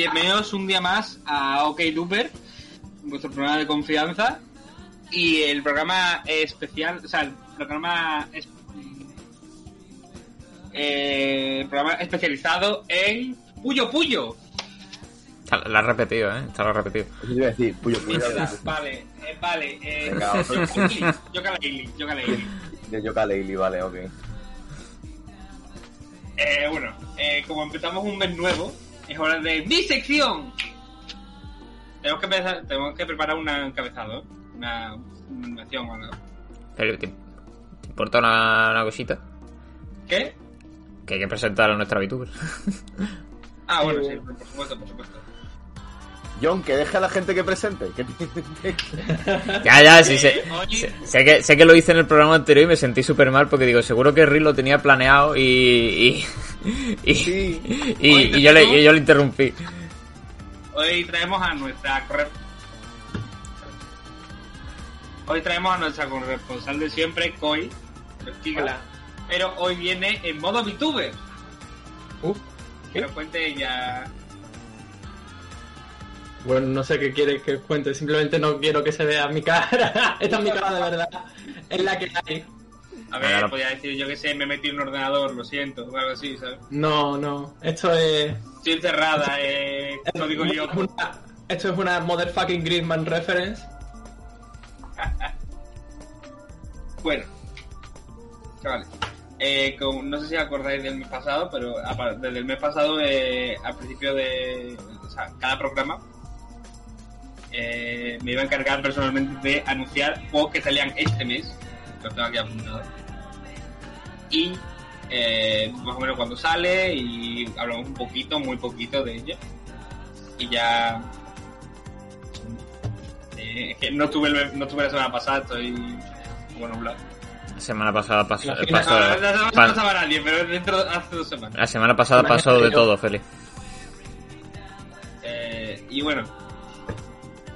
bienvenidos un día más a OK Duper, vuestro programa de confianza y el programa especial, o sea, el programa, es, eh, programa especializado en Puyo Puyo. La has repetido, ¿eh? La has repetido. Eso iba a decir, puyo, puyo. Vale, eh, vale. Eh, Venga, otro. Yooka-Laylee, Yooka-Laylee. De Yooka-Laylee, vale, ok. Eh, bueno, eh, como empezamos un mes nuevo, es hora de mi sección. Tenemos que, empezar- tenemos que preparar un encabezado, una, o algo. Pero, ¿te, te importa una, una cosita? ¿Qué? Que hay que presentar a nuestra VTuber. Ah, bueno, sí, por supuesto, por supuesto. John, que deje a la gente que presente. Que ya, ya, sí, sé, Eh, sé, sé que, sé que lo hice en el programa anterior y me sentí súper mal porque digo, seguro que Rick lo tenía planeado y... Y, y, Sí. y- yo, le, yo le interrumpí. Hoy traemos a nuestra Hoy traemos a nuestra corresponsal de siempre, Koi. Pero hoy viene en modo VTuber. Uh, Que nos cuente ella. Bueno, no sé qué quieres que os cuente, simplemente no quiero que se vea mi cara. Esta es mi cara de verdad. Es la que hay. A ver, Claro. podía decir yo que sé, me metí en un ordenador, lo siento, o algo así, ¿sabes? No, no. Esto es. Estoy encerrada, eh. Lo digo yo. es una- esto es una motherfucking Gridman reference. Bueno, chavales, eh, como- no sé si acordáis del mes pasado, pero apa- desde el mes pasado, eh, al principio de o sea, cada programa, eh, me iba a encargar personalmente de anunciar juegos que salían este mes, lo tengo aquí apuntado, y eh, más o menos cuando sale, y hablamos un poquito, muy poquito de ello, y ya... eh, es que no tuve, el- no tuve la semana pasada, estoy como nublado. La semana pasada pasó... Imagina- pasó- No, no, no, no pa- pasaba nadie, pero dentro hace dos semanas. la semana pasada pasó de todo, Félix. Eh, y bueno,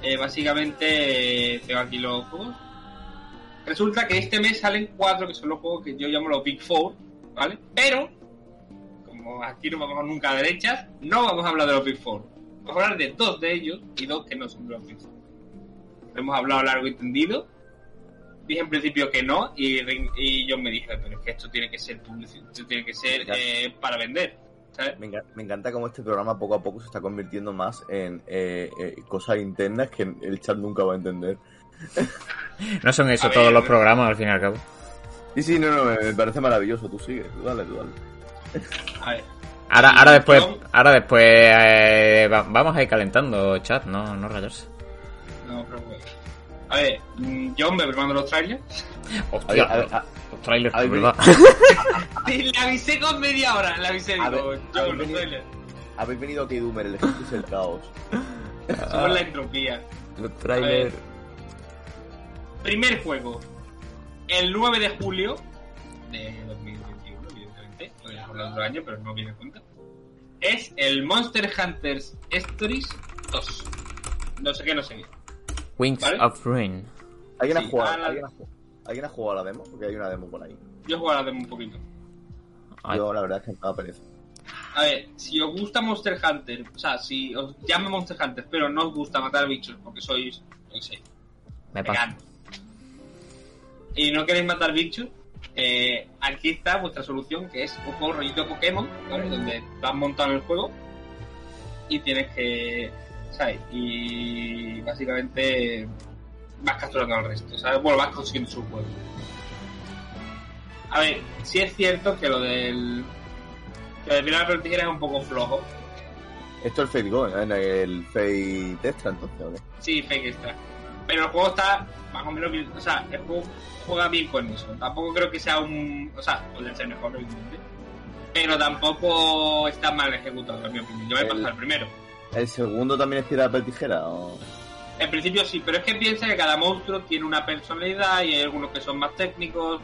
eh, básicamente tengo aquí los juegos. Resulta que este mes salen cuatro que son los juegos que yo llamo los Big Four, ¿vale? Pero, como aquí no vamos nunca a derechas, no vamos a hablar de los Big Four. Vamos a hablar de dos de ellos y dos que no son de los Big Four. Hemos hablado largo y tendido. Dije en principio que no y, y yo me dije, pero es que esto tiene que ser publicidad, esto tiene que ser eh, para vender. Me, enca- me encanta cómo este programa poco a poco se está convirtiendo más en eh, eh, cosas internas que el chat nunca va a entender. No son eso A todos ver, los programas, al fin y al cabo. Sí, sí, no, no, me, me parece maravilloso. Tú sigue, tú dale, tú dale. A ver. Ahora, ahora después, ahora después eh, va- vamos a ir calentando chat, no, no rayarse. No, pero bueno. A ver, mm, John me mando los trailers. Hostia, A ver, a ver, los trailers, a ver, ¿verdad? Sí, le avisé con media hora, le avisé, A digo, ver, a ver, los vení. trailers. Habéis venido a Kidumer, el ejército es el caos. Somos la entropía. Los trailers. Primer juego. El 9 de julio de 2021, evidentemente. Podríamos hablar de otro año, pero no viene en cuenta. Es el Monster Hunters Stories 2. No sé qué, no sé qué. Wings ¿vale? of Ruin. ¿Alguien, Sí, ha jugado, a la- ¿alguien, ha jugado, ¿Alguien ha jugado a la demo? Porque hay una demo por ahí. Yo jugaré la demo un poquito. Ay, Yo la verdad es que me pereza. A ver, si os gusta Monster Hunter, o sea, si os llama Monster Hunter, pero no os gusta matar bichos porque sois, no sé, me pasa. y no queréis matar bichos, eh, aquí está vuestra solución, que es un juego rollito Pokémon, ¿vale? Donde vas montado en el juego y tienes que, ¿sabes? Y básicamente vas capturando al resto, ¿sabes? Bueno, vas consiguiendo sus juegos. A ver, sí es cierto que lo del... Que lo de pilar papel tijera es un poco flojo. Esto es el Fate Go, en el Fate Extra, entonces, ¿o qué? Sí, fake extra. Pero el juego está más o menos bien. O sea, el juego juega bien con eso. Tampoco creo que sea un. O sea, puede ser mejor. Pero tampoco está mal ejecutado, en mi opinión. Yo El- pasado el primero. ¿El segundo también es piedra, papel, tijera? O... En principio sí, pero es que piensa que cada monstruo tiene una personalidad y hay algunos que son más técnicos,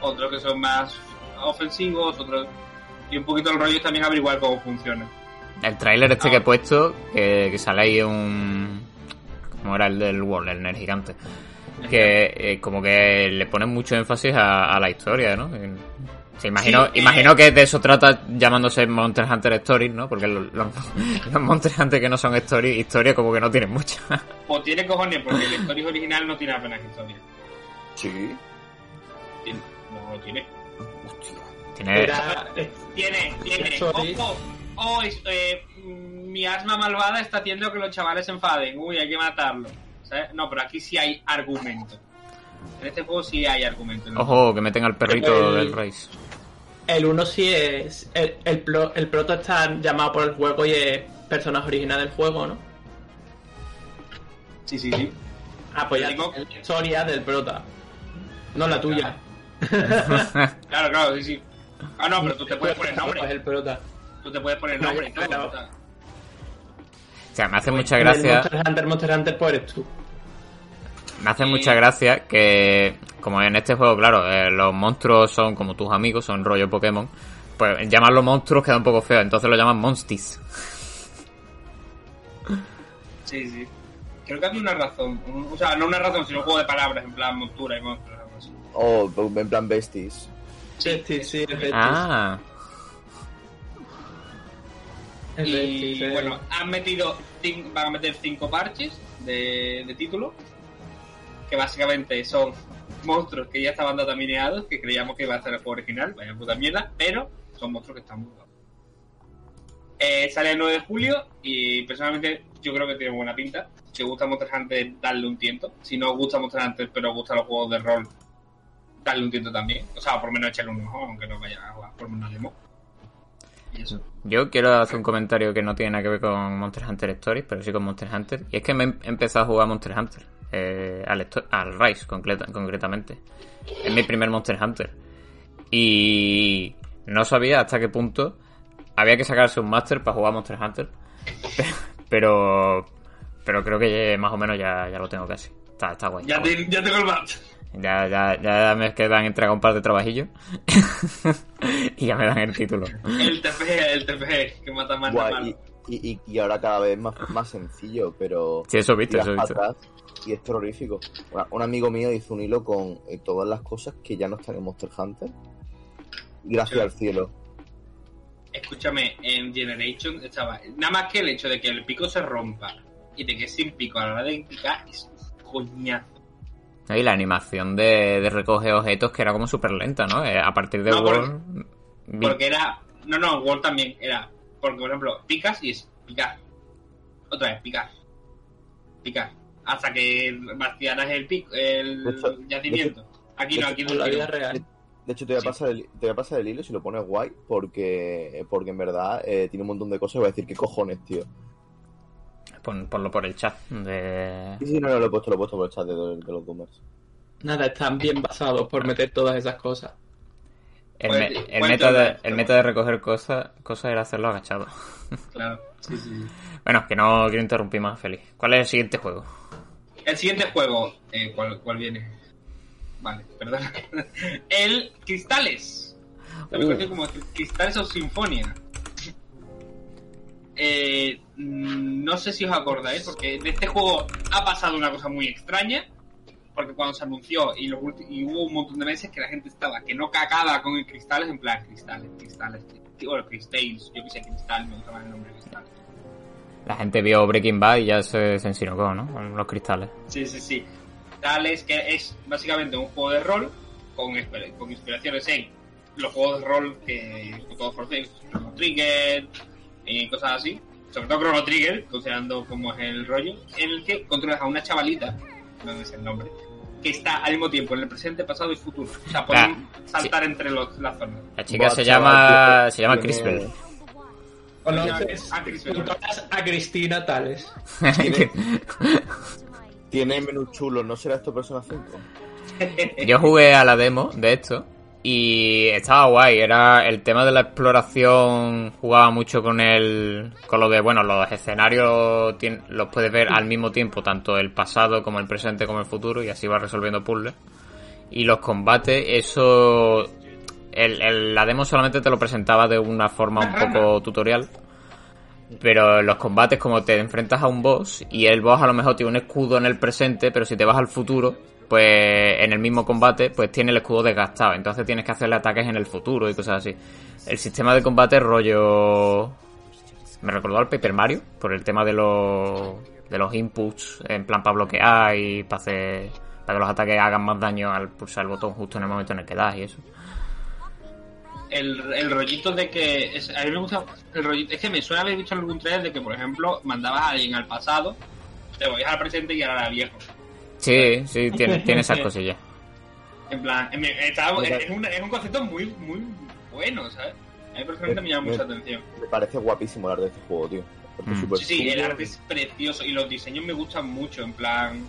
otros que son más ofensivos, otros. Y un poquito el rollo es también averiguar cómo funciona. El trailer este Ah. que he puesto, que, que sale ahí un... como era el del World, el Nerd Gigante. Que eh, como que le ponen mucho énfasis a, a la historia, ¿no? En- Se imagino, Sí, eh. imagino que de eso trata llamándose Monster Hunter Stories, ¿no? Porque los, los, los Monster Hunter que no son Stories, historia como que no tienen mucha. Pues tiene cojones, porque la historia original no tiene apenas historia. Sí. Tiene- No lo tiene. Tiene... Era, Tiene, tiene. Ojo, oh, es- eh, mi asma malvada está haciendo que los chavales se enfaden. Uy, hay que matarlo. ¿Sabes? No, pero aquí sí hay argumento. En este juego sí hay argumento. ¿no? Ojo, que meten al perrito El- del Race. El 1 sí es. El, el, pro- el proto está llamado por el juego y es personaje original del juego, ¿no? Sí, sí, sí. Ah, pues ya Digo- la historia del prota. No la tuya. Claro, claro, sí, sí. Ah, no, pero tú te puedes poner Es nombre. el prota. Tú te puedes poner nombre todo. Claro. o sea. Me hace mucha el gracia. Monster Hunter, Monster Hunter, pues eres tú. Me hace mucha gracia que, como en este juego, claro, eh, los monstruos son como tus amigos, son rollo Pokémon. Pues llamarlos monstruos queda un poco feo, entonces lo llaman Monstis. Sí, sí. Creo que había una razón. o sea, no una razón, sino un juego de palabras, en plan montura y monstruos. algo así. O en plan besties. Sí, sí, sí, es Betis. Ah, Y bueno, han metido, van a meter cinco parches de, de título, que básicamente son monstruos que ya estaban datamineados, que creíamos que iba a ser el juego original, vaya puta mierda, pero son monstruos que están muy. Eh, sale el 9 de julio y personalmente yo creo que tiene buena pinta. Si os gusta Monster Hunter, darle un tiento. Si no os gusta Monster Hunter, pero os gustan los juegos de rol, darle un tiento también. O sea, por lo menos echarle un ojo, aunque no vaya a jugar por lo menos demo. Y eso. yo quiero hacer un comentario que no tiene nada que ver con Monster Hunter Stories, pero sí con Monster Hunter. Y es que me he empezado a jugar Monster Hunter. Eh, al, al Rise, concreta- concretamente. Es mi primer Monster Hunter. Y no sabía hasta qué punto había que sacarse un Master para jugar Monster Hunter. Pero pero creo que más o menos ya, ya lo tengo casi. Está, está guay. Ya, está guay. te- ya tengo el match. Ya, ya, ya me quedan entregar un par de trabajillos. y ya me dan el título. El TPG, el TPG, que mata más Guay, y, y, ahora cada vez más, más sencillo, pero. Sí, eso tiras eso atrás y es terrorífico. Una- un amigo mío hizo un hilo con eh, todas las cosas que ya no están en Monster Hunter. Gracias al cielo. Escúchame, en Generation estaba. Nada más que el hecho de que el pico se rompa y de que sin pico a la hora de picar es un coñazo. Y la animación de, de recoger objetos que era como súper lenta, ¿no? Eh, a partir de No, porque- World... vi- Porque era. No, no, World también era. Porque, por ejemplo, picas y es picar. Otra vez, picar. Picar. Hasta que vaciaras el pico, el hecho- yacimiento. Aquí no, aquí no. La vida real. De hecho, te voy a Sí. pasar el, te voy a pasar el hilo si lo pones guay, porque, porque en verdad eh, tiene un montón de cosas voy a decir, ¿qué cojones, tío? Pon- ponlo por el chat. De... Sí, sí, no, no, lo he puesto, lo he puesto por el chat de, de los boomers. Nada, están bien basados por meter todas esas cosas. El, Pues, me- el meta de, el cuéntame. meta de recoger cosas, cosas era hacerlo agachado. Claro, sí, sí, sí. Bueno, que no quiero interrumpir más, Feliz. ¿Cuál es el siguiente juego? El siguiente juego, eh, ¿cuál, ¿cuál viene? Vale, perdón. El Cristales. También Uh. conocido como Cristales o Sinfonia. Eh, mm, no sé si os acordáis, porque de este juego ha pasado una cosa muy extraña. Porque cuando se anunció y, los y hubo un montón de meses que la gente estaba que no cagaba con el cristales, en plan cristales, cristales, cristales. Bueno, cristales, yo que sé, cristal, me gusta más el nombre cristal. La gente vio Breaking Bad y ya se, se ensinocó, ¿no? Con los cristales. Sí, sí, sí. Tales que es básicamente un juego de rol con, con inspiraciones en los juegos de rol que todos conocéis, Chrono Trigger y cosas así. Sobre todo Chrono Trigger, considerando cómo es el rollo, en el que controlas a una chavalita, no es el nombre, que está al mismo tiempo en el presente, pasado y futuro. O sea, pueden saltar entre los, las zonas. La chica Buah, se chaval, llama tío, se llama tiene- Crisper. ¿Conoces? Crisper. ¿Conoces a Cristina Tales? Tiene menú chulo, ¿no será esto Persona 5? Yo jugué a la demo de esto y estaba guay. Era el tema de la exploración, jugaba mucho con el, con lo de, bueno, los escenarios los puedes ver al mismo tiempo, tanto el pasado como el presente como el futuro y así vas resolviendo puzzles. Y los combates, eso, el, el- la demo solamente te lo presentaba de una forma un poco tutorial. Pero los combates, como te enfrentas a un boss y el boss a lo mejor tiene un escudo en el presente, pero si te vas al futuro, pues en el mismo combate, pues tiene el escudo desgastado. Entonces tienes que hacerle ataques en el futuro y cosas así. El sistema de combate rollo... Me recordó al Paper Mario, por el tema de los, de los inputs, en plan para bloquear y para hacer... Para que los ataques hagan más daño al pulsar el botón justo en el momento en el que das y eso. El, el rollito de que. Es, a mí me gusta. El rollito, es que me suena haber visto en algún trailer de que, por ejemplo, mandabas a alguien al pasado, te voy al presente y ahora era viejo. Sí, sí, tiene, tiene esas cosillas. En plan, en- es, es un, es un concepto muy, muy bueno, ¿sabes? A mí personalmente me llama mucha atención. Me parece guapísimo el arte de este juego, tío. Mm. Sí, sí, el arte es precioso y los diseños me gustan mucho, en plan...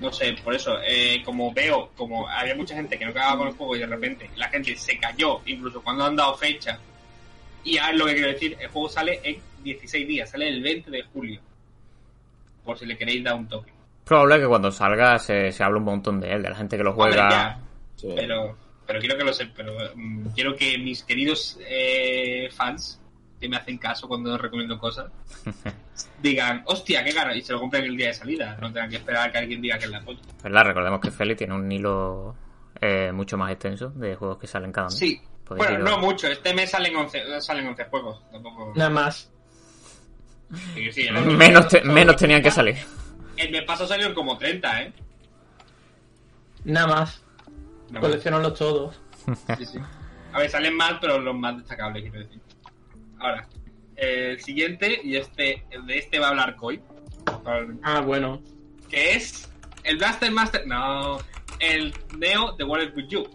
No sé, por eso, eh, como veo, como había mucha gente que no quedaba con el juego y de repente la gente se cayó, incluso cuando han dado fecha. Y ahora lo que quiero decir, el juego sale en 16 días, sale el 20 de julio. Por si le queréis dar un toque. Probable que cuando salga se, se hable un montón de él, de la gente que lo juega. ya, Sí. pero, pero quiero que lo sepan, pero mm, quiero que mis queridos eh, fans, que me hacen caso cuando recomiendo cosas, digan, hostia, qué gana, y se lo compren el día de salida, no tengan que esperar a que alguien diga que es la polla. ¿Verdad? Recordemos que Feli tiene un hilo eh, mucho más extenso de juegos que salen cada mes. Sí, Podéis bueno, no mucho, este mes salen 11, salen 11 juegos, tampoco... Nada más. Sí, sí, menos, te- menos tenían que salir. El mes pasado salieron como 30, ¿eh? Nada más. No, Coleccionarlos todos. Sí, sí. A ver, salen más, pero los más destacables, quiero decir. Ahora, eh, el siguiente, y este, el de este va a hablar Koi, Ah, bueno. que es el Blaster Master, no, el Neo de World with You.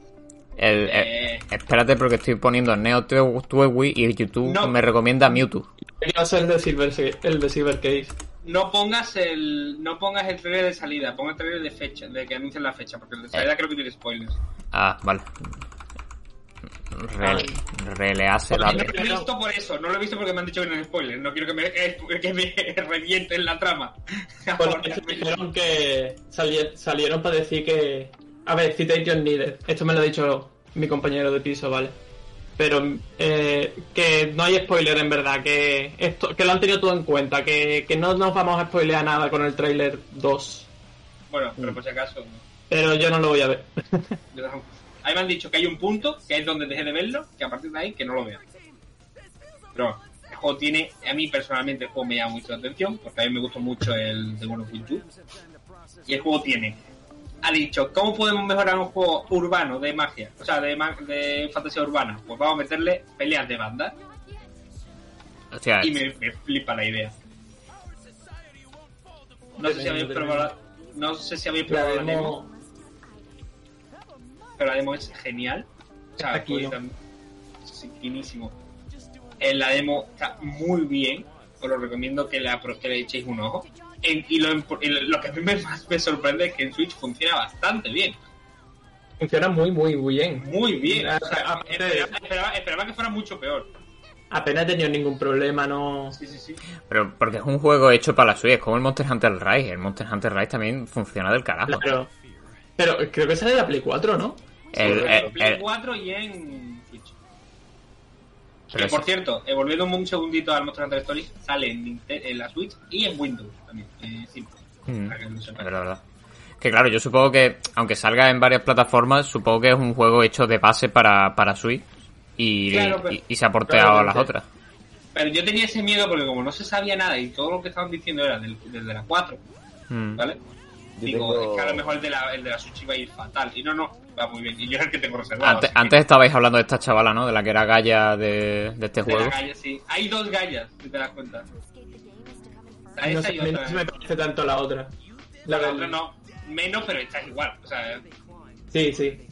El, eh, Eh, espérate porque estoy poniendo Neo Wii y YouTube No. me recomienda Mewtwo. El de Silver, el de Silver Case. no pongas el no pongas el trailer de salida, ponga el trailer de fecha, de que anuncien la fecha, porque el de salida creo que tiene spoilers. Ah, vale. Re, release No la... lo he visto por eso, no lo he visto porque me han dicho que no hay spoilers, no quiero que me, que me revienten la trama. Me dijeron que sali- salieron para decir que. A ver, citation needed. Esto me lo ha dicho mi compañero de piso, ¿vale? Pero eh, que no hay spoiler en verdad, que esto que lo han tenido todo en cuenta, que, que no nos vamos a spoilear nada con el trailer 2. Bueno, pero por si acaso, Pero yo no lo voy a ver. yo tampoco. Ahí me han dicho que hay un punto, que es donde dejé de verlo, que a partir de ahí que no lo vea. Pero el juego tiene, a mí personalmente el juego me llama mucho la atención, porque a mí me gustó mucho el de World of. Y el juego tiene, ha dicho, ¿cómo podemos mejorar un juego urbano de magia? O sea, de, ma- de fantasía urbana. Pues vamos a meterle peleas de bandas. Hostia, Y me, me flipa la idea. No sé si habéis probado, no sé si habéis probado la demo demo. Pero la demo es genial. O sea, Está aquí, pues, sí, finísimo. En la demo está muy bien. Os lo recomiendo que, la, que le echéis un ojo. En- y lo, lo- que a mí me, más me sorprende es que en Switch funciona bastante bien. Funciona muy, muy, muy bien. Muy bien. O sea, aparte- esperaba, esperaba- esperaba que fuera mucho peor. Apenas he tenido ningún problema, no. Sí, sí, sí. pero porque es un juego hecho para la Switch, es como el Monster Hunter Rise. El Monster Hunter Rise también funciona del carajo. Claro. Pero creo que sale de la Play 4, ¿no? El- Sí, el- en Play el- 4 y en Switch. Pero Que, por cierto, eh, volviendo un segundito al Monster Hunter Stories, sale en, la Switch y en Windows también. Eh, sí, Mm, para que verdad, verdad. Que claro, yo supongo que, aunque salga en varias plataformas, supongo que es un juego hecho de base para, para Switch y, Claro, pero- y, y se ha porteado a las otras. Pero yo tenía ese miedo porque como no se sabía nada y todo lo que estaban diciendo era del, del de la 4, Mm. ¿vale? Digo, tengo- es que a lo mejor el de, la, el de la Switch iba a ir fatal. Y no, no, va muy bien. Y yo es el que tengo reservado. Antes, así que- antes estabais hablando de esta chavala, ¿no? De la que era Gaia de, de este de la juego. galla, sí. Hay dos gallas, si te das cuenta. Está No esa sé, y otra. no se me parece tanto la otra. La, del- otra no. Menos, pero esta es igual. O sea, Sí, sí.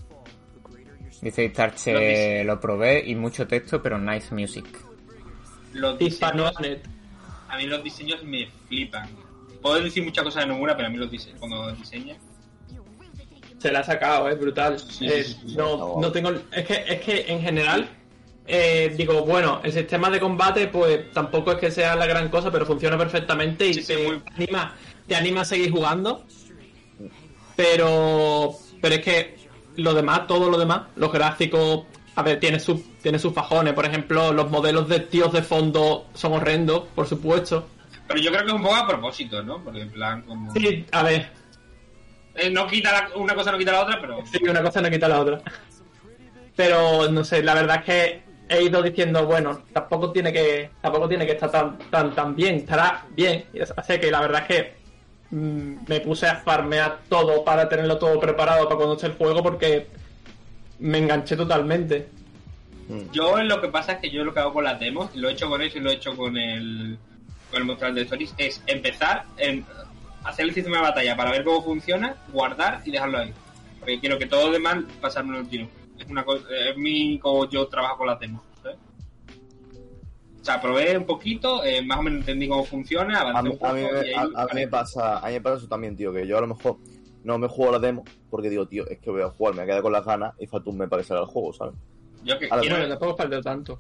Dice Istarche, Lo dice. lo probé y mucho texto, pero nice music. los diseños, a mí los diseños me flipan. Puedo decir muchas cosas de Nomura, pero a mí los diseños, cuando diseña, Se la ha sacado, es brutal. Sí, Eh, sí, sí, sí. no, no tengo. Es que, es que en general. eh, digo, bueno, el sistema de combate, pues tampoco es que sea la gran cosa, pero funciona perfectamente y te, muy- anima, te anima a seguir jugando. Pero. Pero es que lo demás, todo lo demás, los gráficos. A ver, tiene sus tiene sus fajones. Por ejemplo, los modelos de tíos de fondo son horrendos, por supuesto. Pero yo creo que es un poco a propósito, ¿no? Porque en plan, como. Sí, a ver. Eh, no quita la- una cosa no quita la otra, pero Sí, una cosa no quita la otra. Pero no sé, la verdad es que he ido diciendo, bueno, tampoco tiene que, tampoco tiene que estar tan, tan, tan bien, estará bien. Así que la verdad es que mm, me puse a farmear todo para tenerlo todo preparado para cuando esté el juego porque me enganché totalmente. yo lo que pasa es que yo lo que hago con las demos, lo he hecho con eso y lo he hecho con el con el Monster Hunter Stories, es empezar en hacer el sistema de batalla para ver cómo funciona, guardar y dejarlo ahí. Porque quiero que todo lo demás pasármelo el tiro. Es una cosa, es mi como yo trabajo con las demos. ¿sabes? O sea, probé un poquito, eh, más o menos entendí cómo funciona, A mí, un a mí me- a- a mí me pasa, a mí me pasa eso también, tío, que yo a lo mejor no me juego la demo porque digo, tío, es que voy a jugar, me quedado con las ganas y falta un mes para que salga el juego, ¿sabes? Yo que a la quiero- Bueno, tampoco tanto.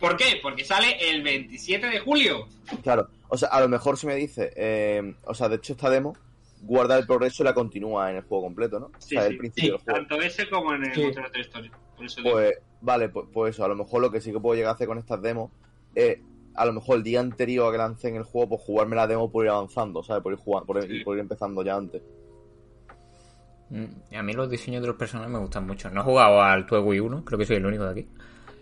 ¿Por qué? Porque sale el 27 de julio. Claro, o sea, a lo mejor si me dice, eh, o sea, de hecho esta demo guarda el progreso y la continúa en el juego completo, ¿no? O Sí, sea, sí, el principio del juego. Tanto ese como en el Sí. Eso digo. Pues, vale, pues, pues eso, a lo mejor lo que sí que puedo llegar a hacer con estas demos es, a lo mejor el día anterior a que lancen el juego, pues jugarme la demo por ir avanzando, ¿sabes? Por ir, jugando, por, ir- por ir empezando ya antes. Mm, A mí los diseños de los personajes me gustan mucho. No he jugado al Tue Wii 1, creo que soy el único de aquí.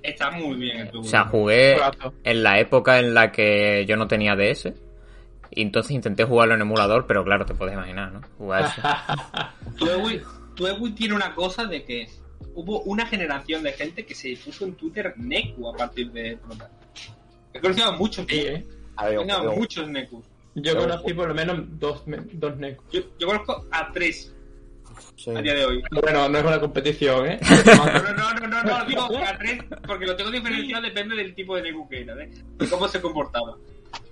Está muy bien el O sea, jugué en la época en la que yo no tenía DS. Y entonces intenté jugarlo en emulador, pero claro, te puedes imaginar, ¿no? Jugar eso. Tiene una cosa de que hubo una generación de gente que se puso en Twitter Neku a partir de. He conocido a muchos, Sí, ¿eh? A ver, muchos Nekus. Yo Pero- conocí por lo menos dos, dos Neku. Yo, yo conozco a tres sí. a día de hoy. Bueno, no es una competición, ¿eh? No, no, no, no, no, no, digo a tres porque lo tengo diferenciado depende del tipo de Neku que era, ¿eh? Y cómo se comportaba.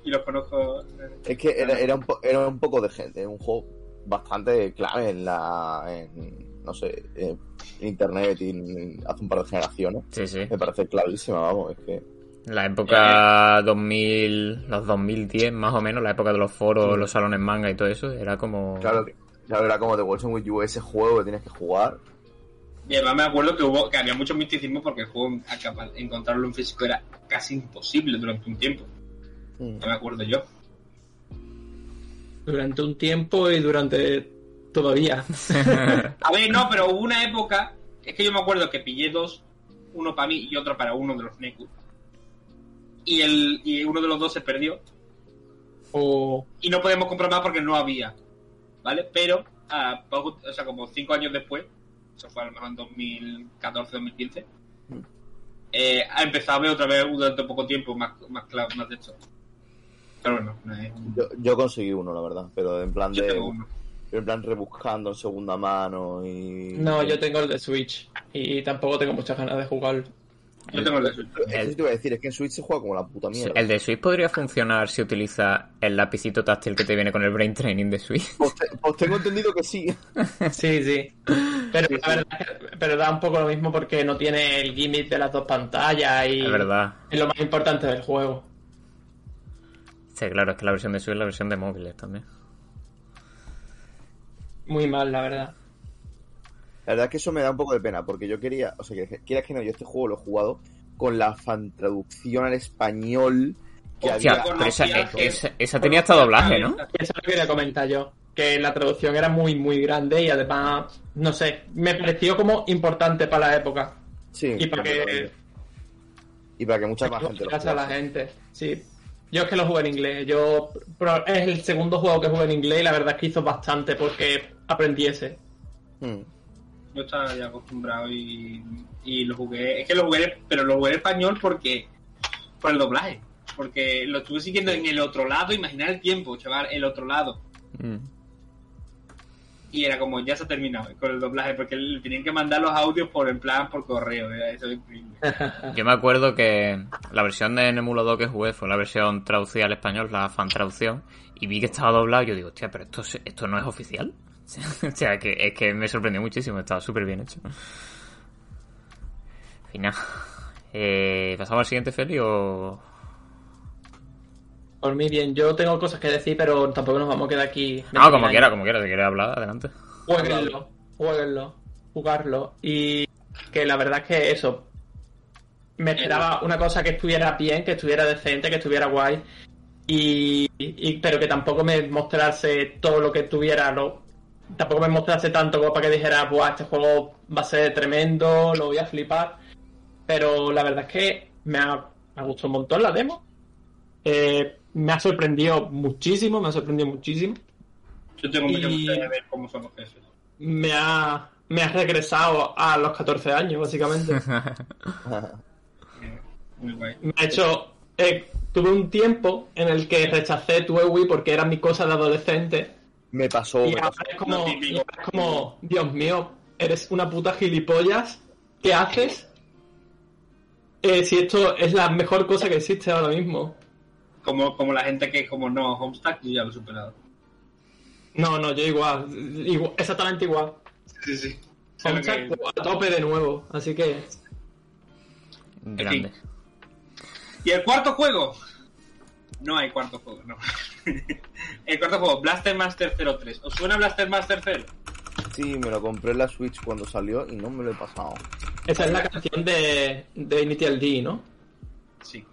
Y los conozco. eh, Es que era, era, un, po- era un poco de gente, un juego bastante clave en la. En, no sé, en internet y en- hace un par de generaciones. Sí, sí. Me parece clarísima, vamos, es que. La época 2000, los 2010 más o menos, la época de los foros, los salones manga y todo eso, era como... Claro, claro era como The Wilson With You, ese juego que tienes que jugar. Y además me acuerdo que hubo que había mucho misticismo porque el juego encontrarlo en físico era casi imposible durante un tiempo. Mm. No me acuerdo yo. Durante un tiempo y durante todavía. A ver, no, pero hubo una época, es que yo me acuerdo que pillé dos, uno para mí y otro para uno de los Neku. Y, el, y uno de los dos se perdió. O Y no podemos comprar más porque no había. ¿Vale? Pero, a poco- o sea, como cinco años después, eso fue a lo mejor en 2014, 2015, eh, ha empezado a ver otra vez durante poco tiempo más, más, cla- más de esto. Pero bueno, no es- Yo, yo conseguí uno, la verdad, pero en plan yo de. tengo uno. En plan rebuscando en segunda mano y. no, yo tengo el de Switch y tampoco tengo muchas ganas de jugarlo. Yo tengo el de Switch. Es que te iba a decir, es que en Switch se juega como la puta mierda. El de Switch podría funcionar si utiliza el lapicito táctil que te viene con el Brain Training de Switch. Pues, te- pues tengo entendido que sí. Sí, sí. Pero la verdad es que- pero da un poco lo mismo porque no tiene el gimmick de las dos pantallas y Es verdad. es lo más importante del juego. Sí, claro, es que la versión de Switch es la versión de móviles también. Muy mal, la verdad. La verdad es que eso me da un poco de pena, porque yo quería, o sea, que quieras que no, yo este juego lo he jugado con la fan traducción al español que Hostia, había. pero esa, que- esa- esa tenía hasta doblaje, ¿no? Eso lo quería comentar yo. Que la traducción era muy, muy grande y además, no sé, me pareció como importante para la época. Sí, Y para que y para que mucha más gente lo la gente, sí. Yo es que lo jugué en inglés. Yo pero es el segundo juego que jugué en inglés y la verdad es que hizo bastante porque aprendiese. Mm. Yo estaba ya acostumbrado y, y lo jugué. Es que lo jugué, pero lo jugué en español porque. por el doblaje. Porque lo estuve siguiendo en el otro lado, imaginar el tiempo, chaval, el otro lado. Mm. Y era como, ya se ha terminado con el doblaje, porque le tenían que mandar los audios por en plan por correo. Era eso es increíble. Yo me acuerdo que la versión de emulador que jugué fue la versión traducida al español, la fan traducción, y vi que estaba doblado y yo digo, hostia, pero esto, esto no es oficial. o sea, que es que me sorprendió muchísimo, estaba súper bien hecho. En fin, nada. Eh, ¿Pasamos al siguiente, Feli, o...? Por mí bien, yo tengo cosas que decir, pero tampoco nos vamos a quedar aquí. No, como quiera, como quiera, si quieres hablar, adelante. Jueguenlo, jueguenlo, jugarlo. Y que la verdad es que eso. Me esperaba una cosa que estuviera bien, que estuviera decente, que estuviera guay. Y, y- pero que tampoco me mostrase todo lo que tuviera lo tampoco me mostrase tanto como para que dijera, Buah, este juego va a ser tremendo, lo voy a flipar. Pero la verdad es que me ha, me ha gustado un montón la demo. Eh, me ha sorprendido muchísimo, me ha sorprendido muchísimo. Yo tengo mucha curiosidad de ver cómo son los jefes. Me ha, me ha regresado a los 14 años, básicamente. Muy guay. Me ha hecho. eh, tuve un tiempo en el que rechacé tu Wii porque era mi cosa de adolescente. Me pasó, Y me pasó. es como, y es Dios mío, eres una puta gilipollas. ¿Qué haces? Eh, si esto es la mejor cosa que existe ahora mismo. Como, como la gente que es como no, Homestuck, yo ya lo he superado. No, no, yo igual. igual- exactamente igual. Sí, sí. Que- Homestuck a tope de nuevo. Así que. Grande. ¿Y el cuarto juego? No hay cuarto juego, no. el cuarto juego, Blaster Master 03. ¿Os suena Blaster Master 0? Sí, me lo compré en la Switch cuando salió y no me lo he pasado. Esa es la canción de, de Initial D, ¿no? Sí.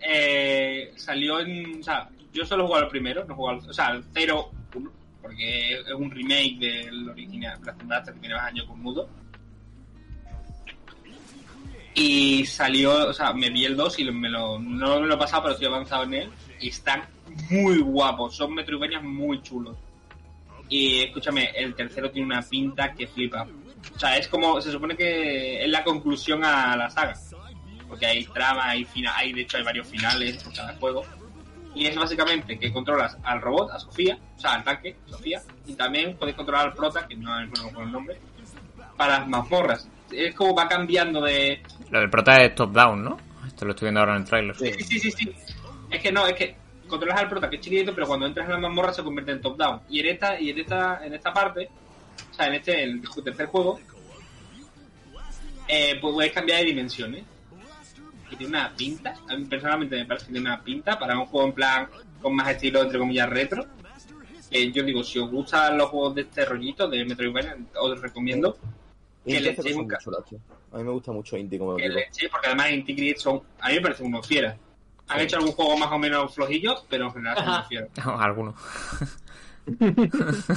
Eh, salió en. O sea, yo solo he jugado el primero, no he jugado. al- O sea, el 0, 1, porque es un remake del original Blaster Master que tiene más años con mudo. Y salió, o sea, me vi el 2 y me lo, no me lo he pasado, pero estoy avanzado en él. Y están muy guapos, son Metroidvanias muy chulos. Y escúchame, el tercero tiene una pinta que flipa. O sea, es como, se supone que es la conclusión a la saga. Porque hay trama, hay final, hay de hecho hay varios finales por cada juego. Y es básicamente que controlas al robot, a Sofía, o sea, al tanque, Sofía, y también puedes controlar al prota, que no me acuerdo con el nombre, para las mazmorras. Es como va cambiando de, Lo del prota es top-down, ¿no? Esto lo estoy viendo ahora en el trailer. Sí, sí, sí, sí. Es que no, es que controlas al prota que es chiquitito, pero cuando entras en la mazmorra se convierte en top down. Y en esta, y en esta, en esta parte, o sea, en este, el tercer juego, eh, pues puedes cambiar de dimensiones. Y tiene una pinta, a mí personalmente me parece que tiene una pinta para un juego en plan con más estilo entre comillas retro. Que yo digo, si os gustan los juegos de este rollito de Metroidvania, os recomiendo que le echéis un. A mí me gusta mucho Inti como que le eché, porque además Inti son, a mí me parece unos fieras. Han hecho algún juego más o menos flojillo, pero en general son Ajá. unos fieras. Alguno.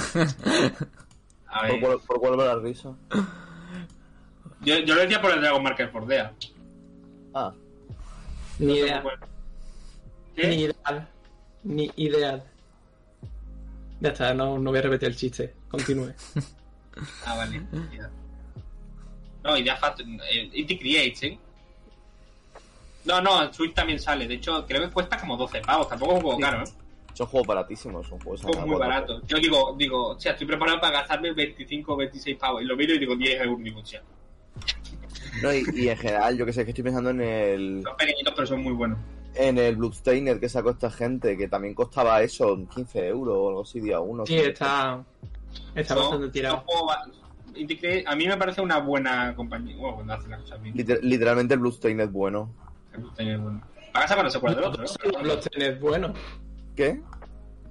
A ¿Por ver, cuál, por cuál va la risa? yo, yo lo decía por el Dragon Marker Fordea. Ah, Ni idea. ¿Qué? Ni ideal. Ni ideal. Ya está, no, no voy a repetir el chiste. Continúe. Ah, vale. ya. No, Idea Fat, eh, Inti Creates, ¿eh? No, no, en Switch también sale. De hecho, creo que cuesta como 12 pavos. Tampoco es un juego Sí. caro, ¿eh? son juegos baratísimos, son juegos muy buenos. barato. Yo digo, digo, o sea, estoy preparado para gastarme 25 o 26 pavos. Y lo miro y digo 10 euros. Digo, o sea, No, y, y en general, yo que sé, que estoy pensando en el son pequeñitos, pero son muy buenos. en el Bloodstained que sacó esta gente, que también costaba eso, 15 euros o algo así día uno. Sí, está. Está bastante tirado. Creates, a mí me parece una buena compañía. Bueno, cuando hace las cosas bien. Liter- literalmente el Bloodstained es bueno. Van a sacar los secuelas del otro, dos ¿no? son los Bloodstained buenos. ¿Qué?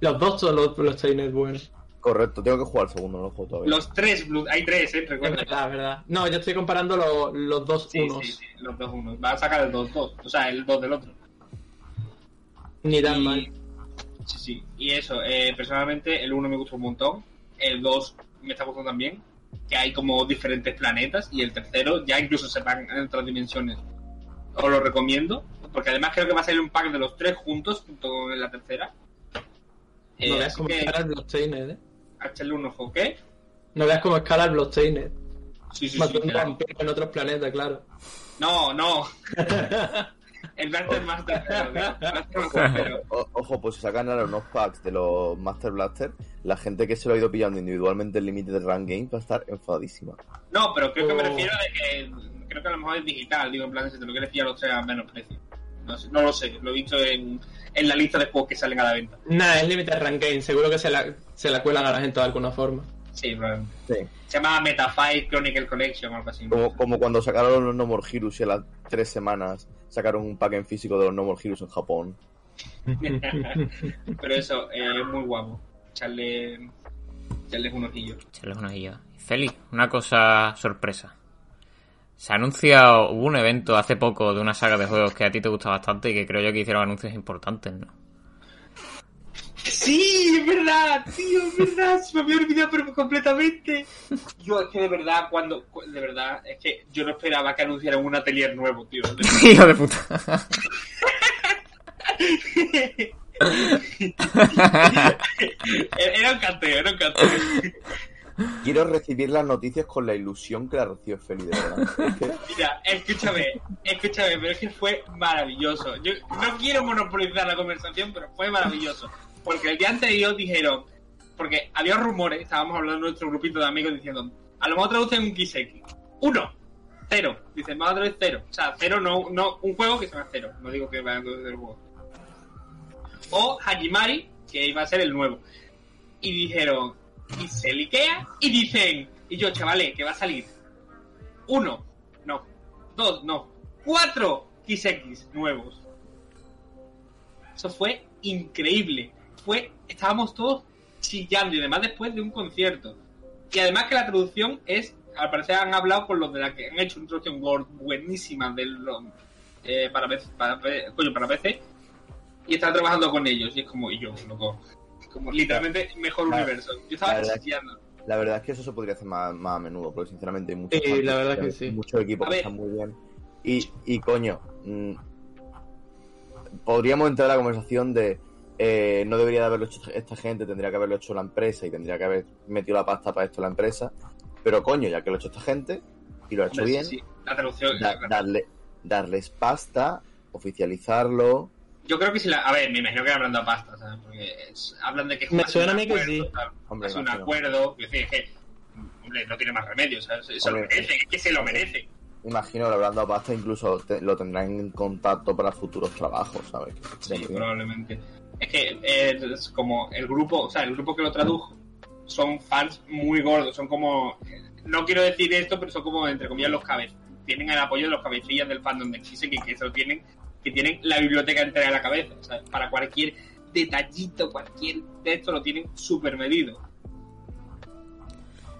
Los dos son los Bloodstained buenos. Correcto, tengo que jugar el segundo, no lo juego todavía. Los tres, Blue- hay tres, ¿eh? Es Recuerda. verdad, es verdad. No, yo estoy comparando los, los dos Sí, unos. sí, sí, los dos unos. Van a sacar el 2-2, o sea, el 2 del otro. Ni tan Y- mal. Sí, sí. Y eso, eh, personalmente, el 1 me gustó un montón. El 2 me está gustando también. Que hay como diferentes planetas. Y el tercero ya incluso se van en otras dimensiones. Os lo recomiendo. Porque además creo que va a salir un pack de los tres juntos, junto con la tercera. Eh, no veas así cómo que, escala Bloodstained, eh. echarle un ojo, ¿qué? No veas cómo escala el Bloodstained. Sí, sí, sí. Matando será. vampiros en otros planetas, claro. No, no. el Blaster Master, pero, Master, pero- O- ojo, pues si sacan ahora unos packs de los Master Blaster, la gente que se lo ha ido pillando individualmente el límite de Run Game va a estar enfadadísima. No, pero creo que me Oh. refiero de que creo que a lo mejor es digital, digo, en plan, si te lo quieres pillar, o sea, a menos precio. No, sé, no lo sé, lo he visto en, en la lista de juegos que salen a la venta. Nah, es Limited Rank Game. Seguro que se la, se la cuelan a la gente de alguna forma. Sí, probablemente. Sí. Se llama Metafight Chronicle Collection o algo así. Como, como cuando sacaron los No More Heroes y a las tres semanas sacaron un pack en físico de los No More Heroes en Japón. pero eso, eh, es muy guapo. Echarle, echarles un ojillo. Echarles una guía. Feli, una cosa sorpresa. Se ha anunciado, hubo un evento hace poco de una saga de juegos que a ti te gusta bastante y que creo yo que hicieron anuncios importantes, ¿no? Sí, es verdad, tío, es verdad, se me había olvidado pero completamente. Yo es que de verdad, cuando, cu- de verdad, es que yo no esperaba que anunciaran un atelier nuevo, tío. Hijo de puta. Era un canteo, era un canteo. Quiero recibir las noticias con la ilusión que la recibe Feli, de verdad. Es que Mira, escúchame, escúchame, pero es que fue maravilloso. Yo no quiero monopolizar la conversación, pero fue maravilloso. Porque el día anterior dijeron, porque había rumores, estábamos hablando en nuestro grupito de amigos diciendo, a lo mejor traducen un Kiseki. Uno, cero. Dicen, vamos a traducir cero. O sea, cero no, no, un juego que se llama cero. No digo que vayan a traducir el juego. O Hajimari, que iba a ser el nuevo. Y dijeron, y se liquea, y dicen, y yo, chavales, que va a salir uno, no, dos, no, cuatro XX nuevos. Eso fue increíble. Fue, estábamos todos chillando y además después de un concierto. Y además que la traducción es, al parecer han hablado con los de la que han hecho una traducción buenísima de los, eh, para, para, coño, para PC y están trabajando con ellos y es como, y yo, loco, como literalmente mejor La- universo. Yo la estaba verdad es- chillando. la verdad es que eso se podría hacer más, más a menudo, porque sinceramente hay muchos, Sí, la verdad que hay sí. muchos equipos A que ver. están muy bien. Y, y coño, mm, podríamos entrar a la conversación de eh, no debería de haberlo hecho esta gente, tendría que haberlo hecho la empresa y tendría que haber metido la pasta para esto la empresa. Pero coño, ya que lo ha hecho esta gente y lo ha hecho Hombre, bien, sí, sí, la traducción. da- darle, darles pasta, oficializarlo. Yo creo que si la. A ver, me imagino que habrán dado pasta, ¿sabes? Porque es- hablan de que. Me es suena un a mí que acuerdo, sí. es un imagino. acuerdo. Es decir, es que. Hombre, no tiene más remedio, ¿sabes? Se lo merece, es que se lo merece. Imagino que le habrán dado pasta, incluso te- lo tendrán en contacto para futuros trabajos, ¿sabes? Sí, Siempre. probablemente. Es que es como el grupo, o sea, el grupo que lo tradujo son fans muy gordos, son como. No quiero decir esto, pero son como, entre comillas, los cabezas. Tienen el apoyo de los cabecillas del fandom de Kiseki, que se lo tienen, que tienen la biblioteca entera en la cabeza. Sea, para cualquier detallito, cualquier de esto lo tienen súper medido.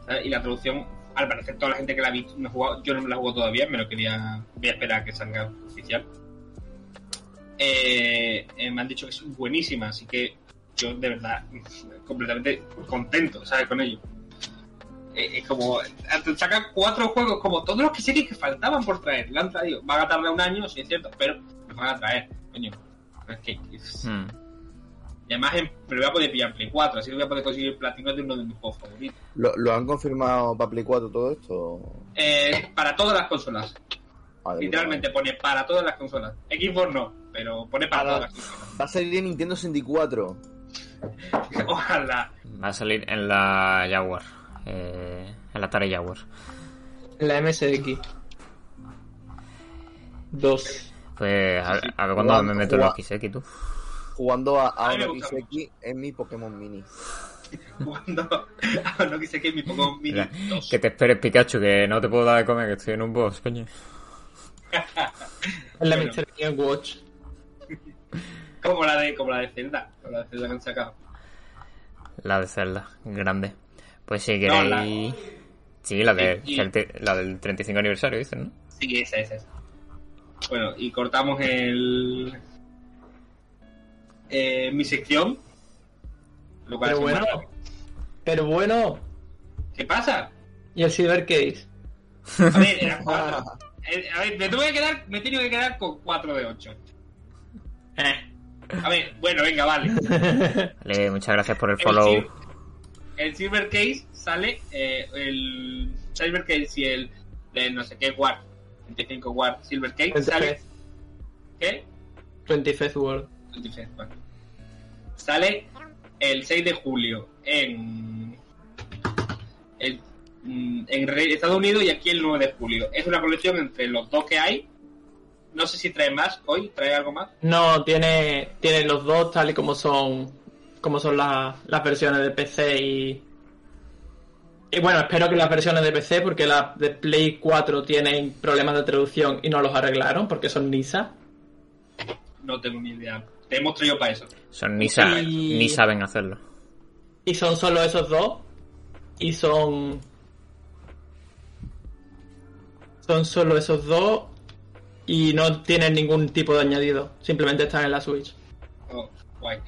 ¿Sabes? Y la traducción, al parecer, toda la gente que la ha visto, no ha jugado, yo no me la juego todavía, me lo quería. Voy a esperar a que salga oficial. Eh, eh, me han dicho que es buenísima, así que yo de verdad completamente contento, ¿sabes? Con ello. Eh, es como, sacan cuatro juegos como todos los que sé que faltaban por traer, la han traído. Van a tardar un año, sí es cierto, pero los van a traer, coño. Es que, es- Hmm. y además em, me lo voy a poder pillar en Play 4, así que voy a poder conseguir platino de uno de mis juegos favoritos. ¿Lo, lo han confirmado para Play 4 todo esto? Eh, para todas las consolas, Madre literalmente pone para todas las consolas. Xbox no, pero pone para Para- todas las consolas. Va a salir en Nintendo 64. Ojalá. Va a salir en la Jaguar. Eh, en la Atari Jaguar. La MSX. Dos. Pues a, a ver cuándo me meto en jugando- Kiseki, tú. Jugando a, a A gusta Kiseki en mi Pokémon Mini. Jugando. Ah, no quise que mi Pokémon Mini Mira, 2. Que te esperes, Pikachu, que no te puedo dar de comer, que estoy en un boss, coño. Es la Bueno. Mr. Game Watch. Como la de, como la de Zelda. Como la de Zelda que han sacado. La de Zelda, grande. Pues si No, queréis... la- Sí, la, de, Sí, la del 35 aniversario, dices, ¿no? Sí, esa, esa, esa. Bueno, y cortamos el. Eh, mi sección. Lo cual Pero es bueno. Pero bueno. ¿Qué pasa? Y el Silver Case. A ver, era cuatro. Eh, A ver, me tuve que quedar, me he tenido que quedar con 4 de 8. Eh. A ver, bueno, venga, vale. Vale, muchas gracias por el follow. El Silver Case sale, eh, el Silver Case y el de no sé qué War, 25 War Silver Case sale, 25th, ¿qué? 25th World. 25, bueno. Sale el 6 de julio en, el- mm, en Estados Unidos y aquí el 9 de julio. Es una colección entre los dos que hay. No sé si trae más hoy, trae algo más. No, tiene, tiene los dos tal y como son como son las, las versiones de PC y... Y bueno, espero que las versiones de PC, porque las de Play 4 tienen problemas de traducción y no los arreglaron, porque son NISA. No tengo ni idea. Te hemos traído para eso. Son ni, sa- Y- ni saben hacerlo. Y son solo esos dos. Y son... Son solo esos dos. Y no tienen ningún tipo de añadido. Simplemente están en la Switch. Oh, guay.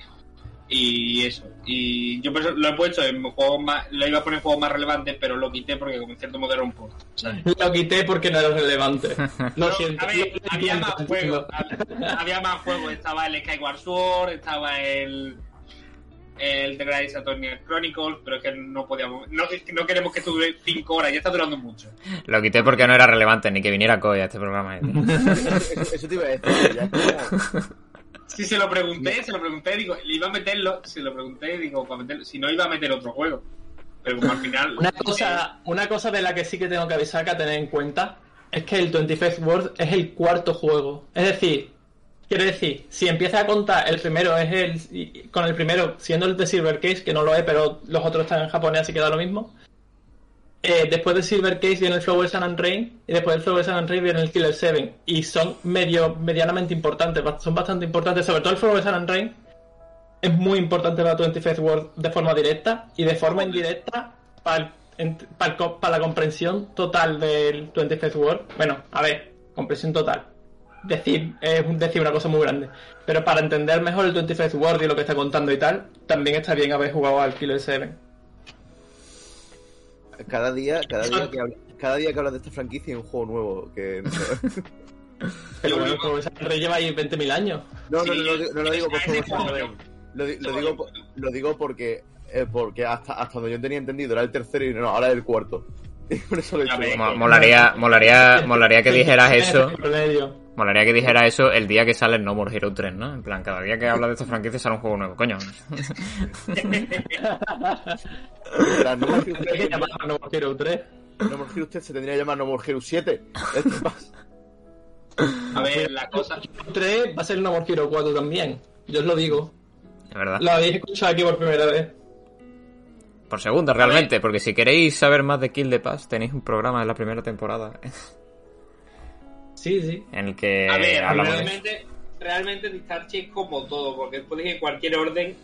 Y eso. Y yo por eso lo he puesto en juegos más. Lo iba a poner en juegos más relevantes, pero lo quité porque, como en cierto modo, era un port. ¿sabes? Lo quité porque no era relevante. No, siento. a ver, Lo había más juegos. Había más juegos. Estaba el Skyward Sword, estaba el. El The Great Saturnian Chronicles, pero es que no podíamos. No, no queremos que esto dure 5 horas, ya está durando mucho. Lo quité porque no era relevante, ni que viniera Coy a este programa. Eso, eso te iba a decir. Ya es como- Si se lo pregunté, se lo pregunté, digo, le iba a meterlo, se lo pregunté, digo, para meterlo, si no iba a meter otro juego. Pero como al final. Una cosa, una cosa de la que sí que tengo que avisar que a tener en cuenta es que el 25th World es el cuarto juego. Es decir, quiero decir, si empiezas a contar el primero es el con el primero siendo el de Silver Case, que no lo es, pero los otros están en japonés así que da lo mismo. Eh, después de Silver Case viene el Flower Sun and Rain y después del Flower Sun and Rain viene el Killer 7 y son medio medianamente importantes, son bastante importantes, sobre todo el Flower Sun and Rain es muy importante para 25th World de forma directa y de forma indirecta para, la comprensión total del 25th World. Bueno, a ver, comprensión total. Decir, es decir una cosa muy grande. Pero para entender mejor el 25th World y lo que está contando y tal, también está bien haber jugado al Killer 7. Cada día, cada día que habla- cada día que hablas de esta franquicia hay un juego nuevo que Pero bueno, pues el rey lleva ahí 20.000 años. no no no, no, no lo digo por favor, lo, lo digo lo digo porque eh, porque hasta hasta donde yo tenía entendido era el tercero y no ahora es el cuarto. Y por eso lo he hecho Mo- Molaría, molaría, molaría que dijeras eso. Molaría que dijera eso el día que sale el No More Hero 3, ¿no? En plan, cada día que habla de esta franquicia sale un juego nuevo, coño. Era No More Hero Hay que 3, llamar a No More Hero 3. No More Hero usted se tendría que llamar No More Hero 7 Esto pasa. A ver, la cosa. 3 va a ser No More Hero 4 también. Yo os lo digo. De verdad. Lo habéis escuchado aquí por primera vez. Por segunda, realmente, porque si queréis saber más de Kill the Pass, tenéis un programa en la primera temporada Sí, sí. en el que A ver, hablamos de... realmente, realmente Distarchi es como todo, porque puedes ir en cualquier orden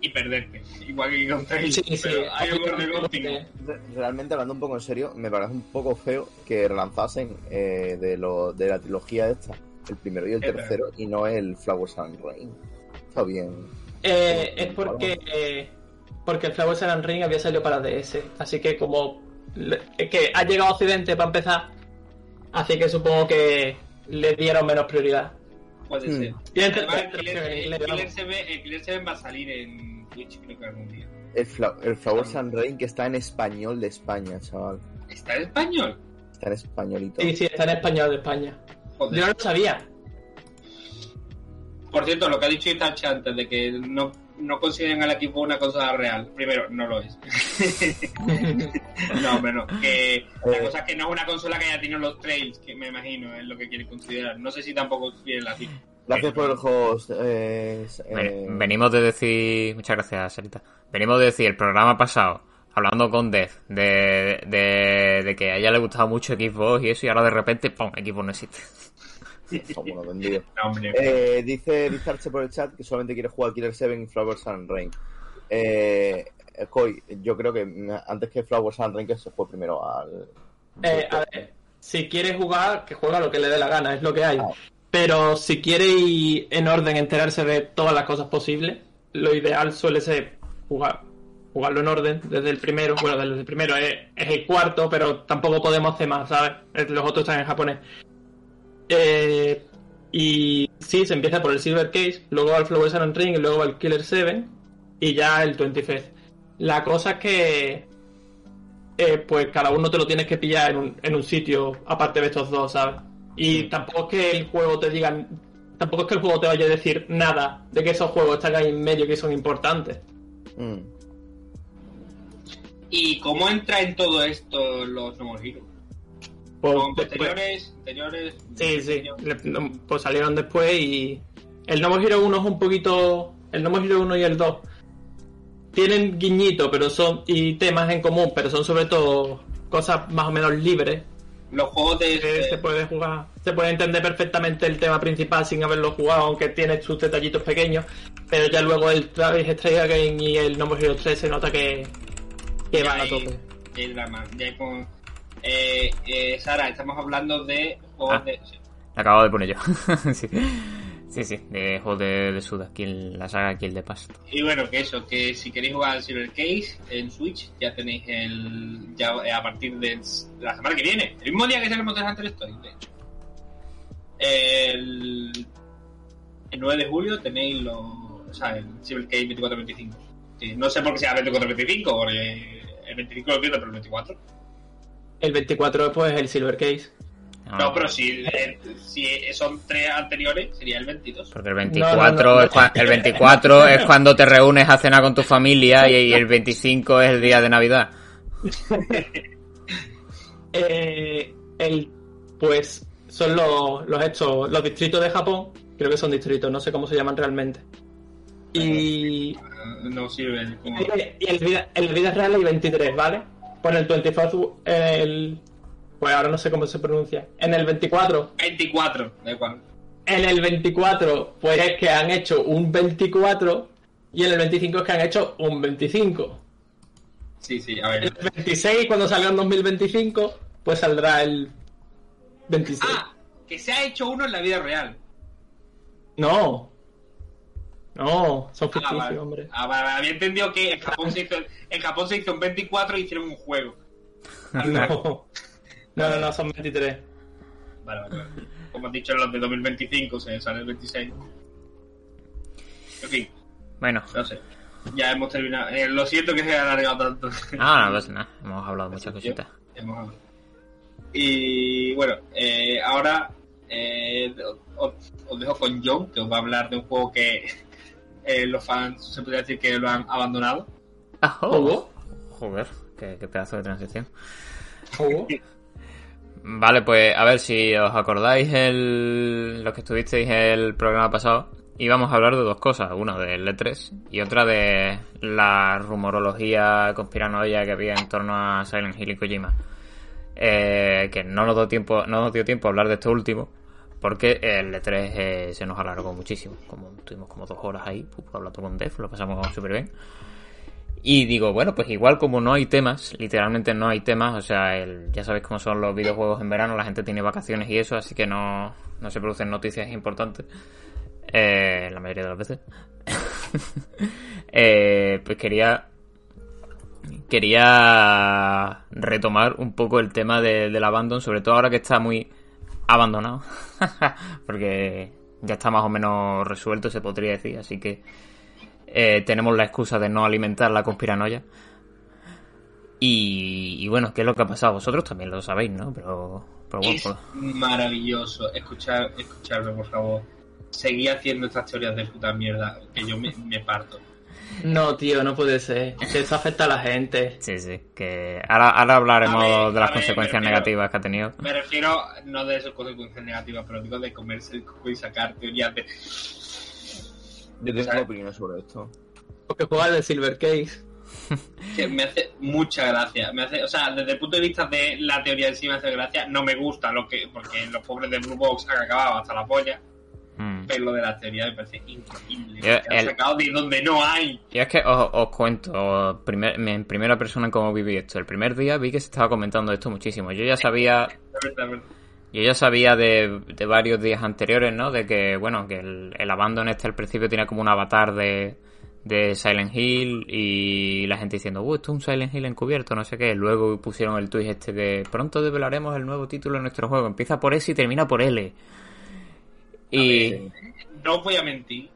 y perderte. Igual que con Trail, Sí, sí. pero hay un orden óptimo. Realmente, hablando un poco en serio, me parece un poco feo que relanzasen eh, de, lo, de la trilogía esta el primero y el Es tercero y no el Flowers and Rain. Está bien. Eh, es porque eh, porque el Flower Sun and Ring había salido para DS. Así que como que ha llegado a Occidente para empezar, así que supongo que le dieron menos prioridad. Puede Hmm. ser. Y Además, Killer, el Killer 7 el Killer 7 va a salir en Twitch, creo que algún día. El, Fla- el Rain que está en español de España, chaval. ¿Está en español? Está en españolito. Sí, sí, está en español de España. Joder. Yo no lo sabía. Por cierto, lo que ha dicho Itachi antes de que no, no consideren al equipo una cosa real. Primero, no lo es. no, hombre, no. Que la Eh. cosa es que no es una consola que haya tenido los trails, que me imagino es lo que quieren considerar. No sé si tampoco quieren la cifra. Gracias por el host. eh, eh, Ven- Venimos de decir... Muchas gracias, Sarita. Venimos de decir el programa pasado, hablando con Dev, de, de, de que a ella le gustaba mucho Xbox y eso, y ahora de repente, ¡pum! Xbox no existe. No. Eh, dice Distarche por el chat que solamente quiere jugar Killer 7 y Flowers and Rain. Eh, Koi, yo creo que antes que Flowers and Rain que se fue primero al... Eh, a ver, si quiere jugar, que juega lo que le dé la gana, es lo que hay. Ah. Pero si quiere ir en orden, enterarse de todas las cosas posibles, lo ideal suele ser jugar jugarlo en orden desde el primero. Bueno, desde el primero es, es el cuarto, pero tampoco podemos hacer más, ¿sabes? Los otros están en japonés. Eh, y sí, se empieza por el Silver Case, luego va el Flower and Ring, y luego va el Killer 7 y ya el 25th. La cosa es que eh, pues cada uno te lo tienes que pillar en un, en un sitio aparte de estos dos, ¿sabes? Y tampoco es que el juego te diga, tampoco es que el juego te vaya a decir nada de que esos juegos están ahí en medio que son importantes. Mm. ¿Y cómo entra en todo esto los Heroes? Pues, ¿Son después- posteriores? ¿Anteriores? Sí, sí. Le- pues salieron después y. El No More Hero 1 es un poquito. El No More Hero 1 y el 2 tienen guiñito pero son y temas en común, pero son sobre todo cosas más o menos libres. Los juegos de... que se puede jugar, se puede entender perfectamente el tema principal sin haberlo jugado, aunque tiene sus detallitos pequeños. Pero ya luego el Travis Estrella Game y el No Hero 3 se nota que, que van a tope. hay drama, ya con- Eh, eh, Sara, estamos hablando de juegos Ah. de... sí. Acabo de poner yo. Sí. Sí, sí, de juego de, de la saga Kill the Past. Y bueno, que eso, que si queréis jugar al Silver Case en Switch, ya tenéis el. Ya a partir de la semana que viene, el mismo día que sale Monster Hunter Story, de hecho. El, el 9 de julio tenéis los. O sea, el Silver Case 24-25. Sí, no sé por qué se llama 24-25, porque el 25 lo entiendo, pero el 24. El 24 pues el Silver Case. No, pero si, eh, si son tres anteriores, sería el 22. Porque el 24, No, no, no. Es, cua- el 24 es cuando te reúnes a cenar con tu familia y, y el 25 es el día de Navidad. Eh, el, pues son los, los estos, los distritos de Japón, creo que son distritos, no sé cómo se llaman realmente. Y, Eh, No sirve como. y el, vida, el vida real hay 23, ¿vale? Pues en el 24, el, pues ahora no sé cómo se pronuncia. En el 24, 24, da igual. en el 24, pues es que han hecho un 24 y en el 25 es que han hecho un 25. Sí, sí, a El ver. 26, cuando salga en 2025, pues saldrá el 26. Ah, que se ha hecho uno en la vida real. No. No, son Ah, ficticios, vale. hombre. Ah, vale, vale. Había entendido que en Japón se hizo, en Japón se hizo un 24 y hicieron un juego. No. No, no, no, son 23. Vale, vale, vale. Como has dicho, los de 2025 se sale el 26. En fin, Bueno, no sé. Ya hemos terminado. Eh, lo siento que se haya alargado tanto. ah, no pasa nada, hemos hablado de muchas cositas. Hemos hablado. Y bueno, eh, ahora eh, os, os dejo con John, que os va a hablar de un juego que eh, los fans se podría decir que lo han abandonado. Ah, oh. Joder, qué, qué pedazo de transición. ¿Hugo? Vale, pues a ver si os acordáis el, los que estuvisteis el programa pasado. Íbamos a hablar de dos cosas, una del E3 y otra de la rumorología conspiranoia que había en torno a Silent Hill y Kojima. Eh, que no nos dio tiempo, no nos dio tiempo a hablar de esto último, porque el E3 eh, se nos alargó muchísimo. Como tuvimos como dos horas ahí, hablando con Def, lo pasamos súper bien. Y digo, bueno, pues igual como no hay temas, literalmente no hay temas, o sea, el, ya sabéis cómo son los videojuegos en verano, la gente tiene vacaciones y eso, así que no, no se producen noticias importantes. Eh, la mayoría de las veces. Eh, pues quería quería retomar un poco el tema de- del abandon, sobre todo ahora que está muy abandonado, porque ya está más o menos resuelto, se podría decir, así que eh, tenemos la excusa de no alimentar la conspiranoia. Y, y bueno, ¿qué es lo que ha pasado? Vosotros también lo sabéis, ¿no? Pero, pero bueno, Es pues- maravilloso. Escuchar, escucharme, por favor. Seguí haciendo estas teorías de puta mierda, que yo me, me parto. No, tío, no puede ser. Que eso afecta a la gente. sí, sí, que ahora, ahora hablaremos ver, de las consecuencias me refiero- negativas que ha tenido. Me refiero no de esas consecuencias negativas, pero digo de comerse el coco y sacar teorías de. Yo tengo ¿Sabes? opiniones sobre esto. Porque juega de Silver Case. que me hace mucha gracia. Me hace, o sea, desde el punto de vista de la teoría en sí me hace gracia. No me gusta lo que, porque los pobres de Blue Box han acabado hasta la polla. Pero lo de la teoría me parece increíble. Yo- el- sacado de donde no hay. Y es que os, os cuento primer- en primera persona cómo viví esto. El primer día vi que se estaba comentando esto muchísimo. Yo ya sabía. Yo ya sabía de, de varios días anteriores, ¿no? De que, bueno, que el, el Abandon este al principio tenía como un avatar de, de Silent Hill y la gente diciendo, uh, esto es un Silent Hill encubierto, no sé qué. Luego pusieron el tweet este de, pronto develaremos el nuevo título de nuestro juego. Empieza por S y termina por L. Y... ver, No os voy a mentir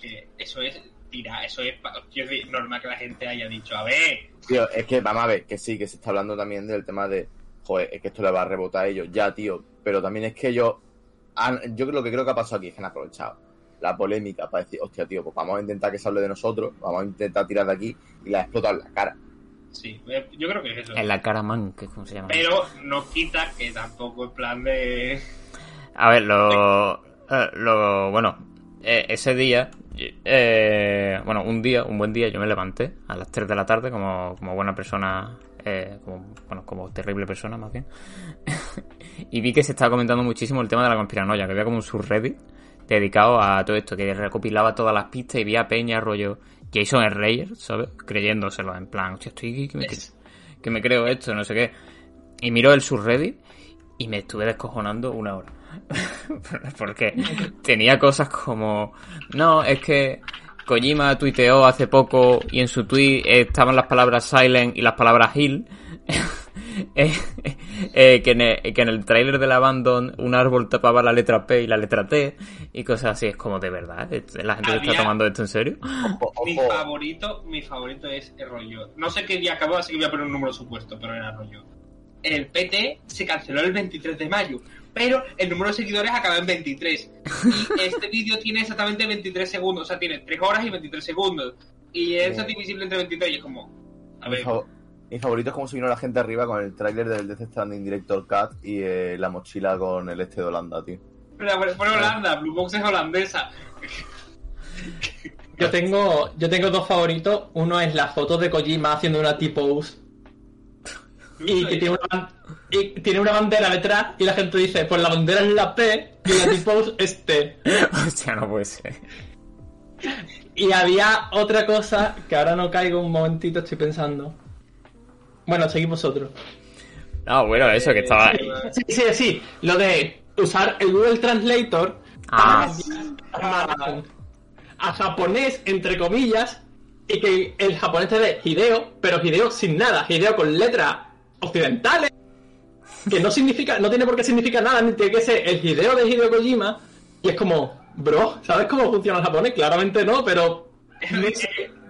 que eso es tira, eso es pa- quiero decir, normal que la gente haya dicho, a ver, Tío, es que vamos a ver, que sí, que se está hablando también del tema de, joder, es que esto le va a rebotar a ellos, ya, tío, pero también es que ellos, han- yo lo que creo que ha pasado aquí es que han aprovechado la polémica para decir, hostia, tío, pues vamos a intentar que se hable de nosotros, vamos a intentar tirar de aquí y la explotar en la cara. sí, eh, yo creo que es eso. En la cara man, que es como se llama. Pero no quita que tampoco en plan de... A ver, lo, eh, lo bueno, eh, ese día, eh, bueno, un día, un buen día, yo me levanté a las 3 de la tarde como, como buena persona, eh, como, bueno, como terrible persona más bien, y vi que se estaba comentando muchísimo el tema de la conspiranoia, que había como un subreddit dedicado a todo esto, que recopilaba todas las pistas y vi a Peña rollo Jason Schreier, ¿sabes? Creyéndoselo, en plan, hostia, estoy aquí, que me, que me creo esto, no sé qué. Y miró el subreddit y me estuve descojonando una hora. Porque tenía cosas como, no, es que Kojima tuiteó hace poco y en su tweet estaban las palabras silent y las palabras heal. Eh, eh, que, en el, que en el tráiler del Abandon un árbol tapaba la letra P y la letra T y cosas así. Es como de verdad. La gente se está Había- tomando esto en serio. Ojo, Mi favorito, mi favorito es el rollo. No sé qué día acabó, así que voy a poner un número supuesto, pero era rollo. El PT se canceló el 23 de mayo, pero el número de seguidores acaba en 23. Y este vídeo tiene exactamente 23 segundos, o sea, tiene 3 horas y 23 segundos. Y eso es divisible entre 23 y es como... A ver, mi favorito es cómo se vino la gente arriba con el tráiler del Death Stranding Director Cut y eh, la mochila con el este de Holanda, tío. pero por por Holanda, Blue Box es holandesa. Yo tengo, yo tengo dos favoritos. Uno es la foto de Kojima haciendo una T-pose y que tiene una, y tiene una bandera detrás y la gente dice, pues la bandera es la P y la T-pose es T. Hostia, no puede ser. Y había otra cosa que ahora no caigo un momentito, estoy pensando. Bueno, seguimos vosotros. No, bueno, eso que estaba. Sí, sí, sí. Lo de usar el Google Translator Ah. para a japonés, entre comillas, y que el japonés te dé Hideo, pero Hideo sin nada. Hideo con letras occidentales, que no significa, no tiene por qué significar nada, ni tiene que ser el Hideo de Hideo Kojima. Y es como, bro, ¿sabes cómo funciona el japonés? Claramente no, pero...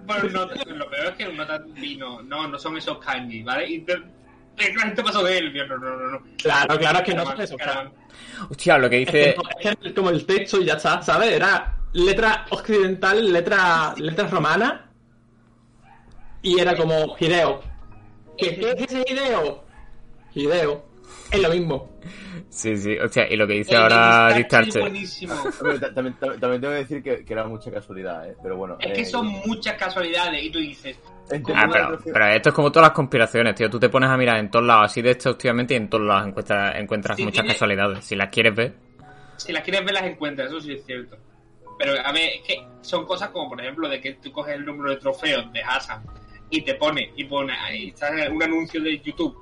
Bueno, no, lo peor es que no tan vino, no, no son esos kanji, ¿vale? Y te- la gente pasó de él, no, no, no, no. Claro, claro, es que no son esos. caramba. Hostia, lo que dice. no, es que como el texto y ya está, ¿sabes? Era letra occidental, letra, letra romana. Y era como Hideo. ¿Qué, qué es ese Hideo? Hideo. Es lo mismo. Sí, sí, hostia, y lo que dice El ahora buenísimo. Ta- También, también, también tengo que decir que, que era mucha casualidad, ¿eh? Pero bueno. Es que eh, son muchas casualidades y tú dices, Ah, pero, pero esto es como todas las conspiraciones, tío. Tú te pones a mirar en todos lados así de exhaustivamente y en todos lados encuentras, encuentras muchas tiene- casualidades. Si las quieres ver. si las quieres ver las encuentras, eso sí es cierto. Pero a ver, es que son cosas como por ejemplo de que tú coges el número de trofeos de Hassan y te pone, y pone ahí está un anuncio de YouTube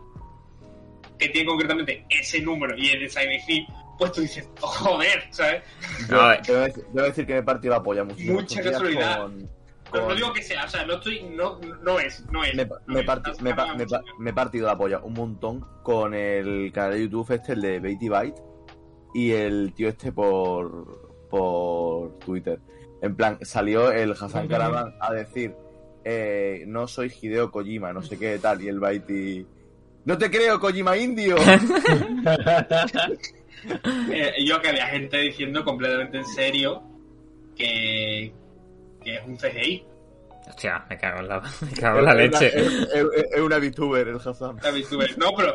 que tiene concretamente ese número y es de Silent Hill, pues tú dices, oh, joder, ¿sabes? Ver. debo, decir, debo decir que me he partido la polla muchísimo. Mucha casualidad. con- Pero no digo que sea, o sea, no estoy, no, no es, no es. me, no me, es, me, pa- me pa- mucho. me he partido la polla un montón con el canal de YouTube este, el de Beatty Byte, y el tío este por, por Twitter. En plan, salió el Hassan Karaman a decir, eh, no soy Hideo Kojima, no sé qué tal, y el Byte... No te creo, Kojima Indio. Eh, yo que había gente diciendo completamente en serio que, que es un CGI. Hostia, me cago en la, me cago en la Es una- leche. Es, es- es una VTuber, el Hassan. la VTuber. No, pero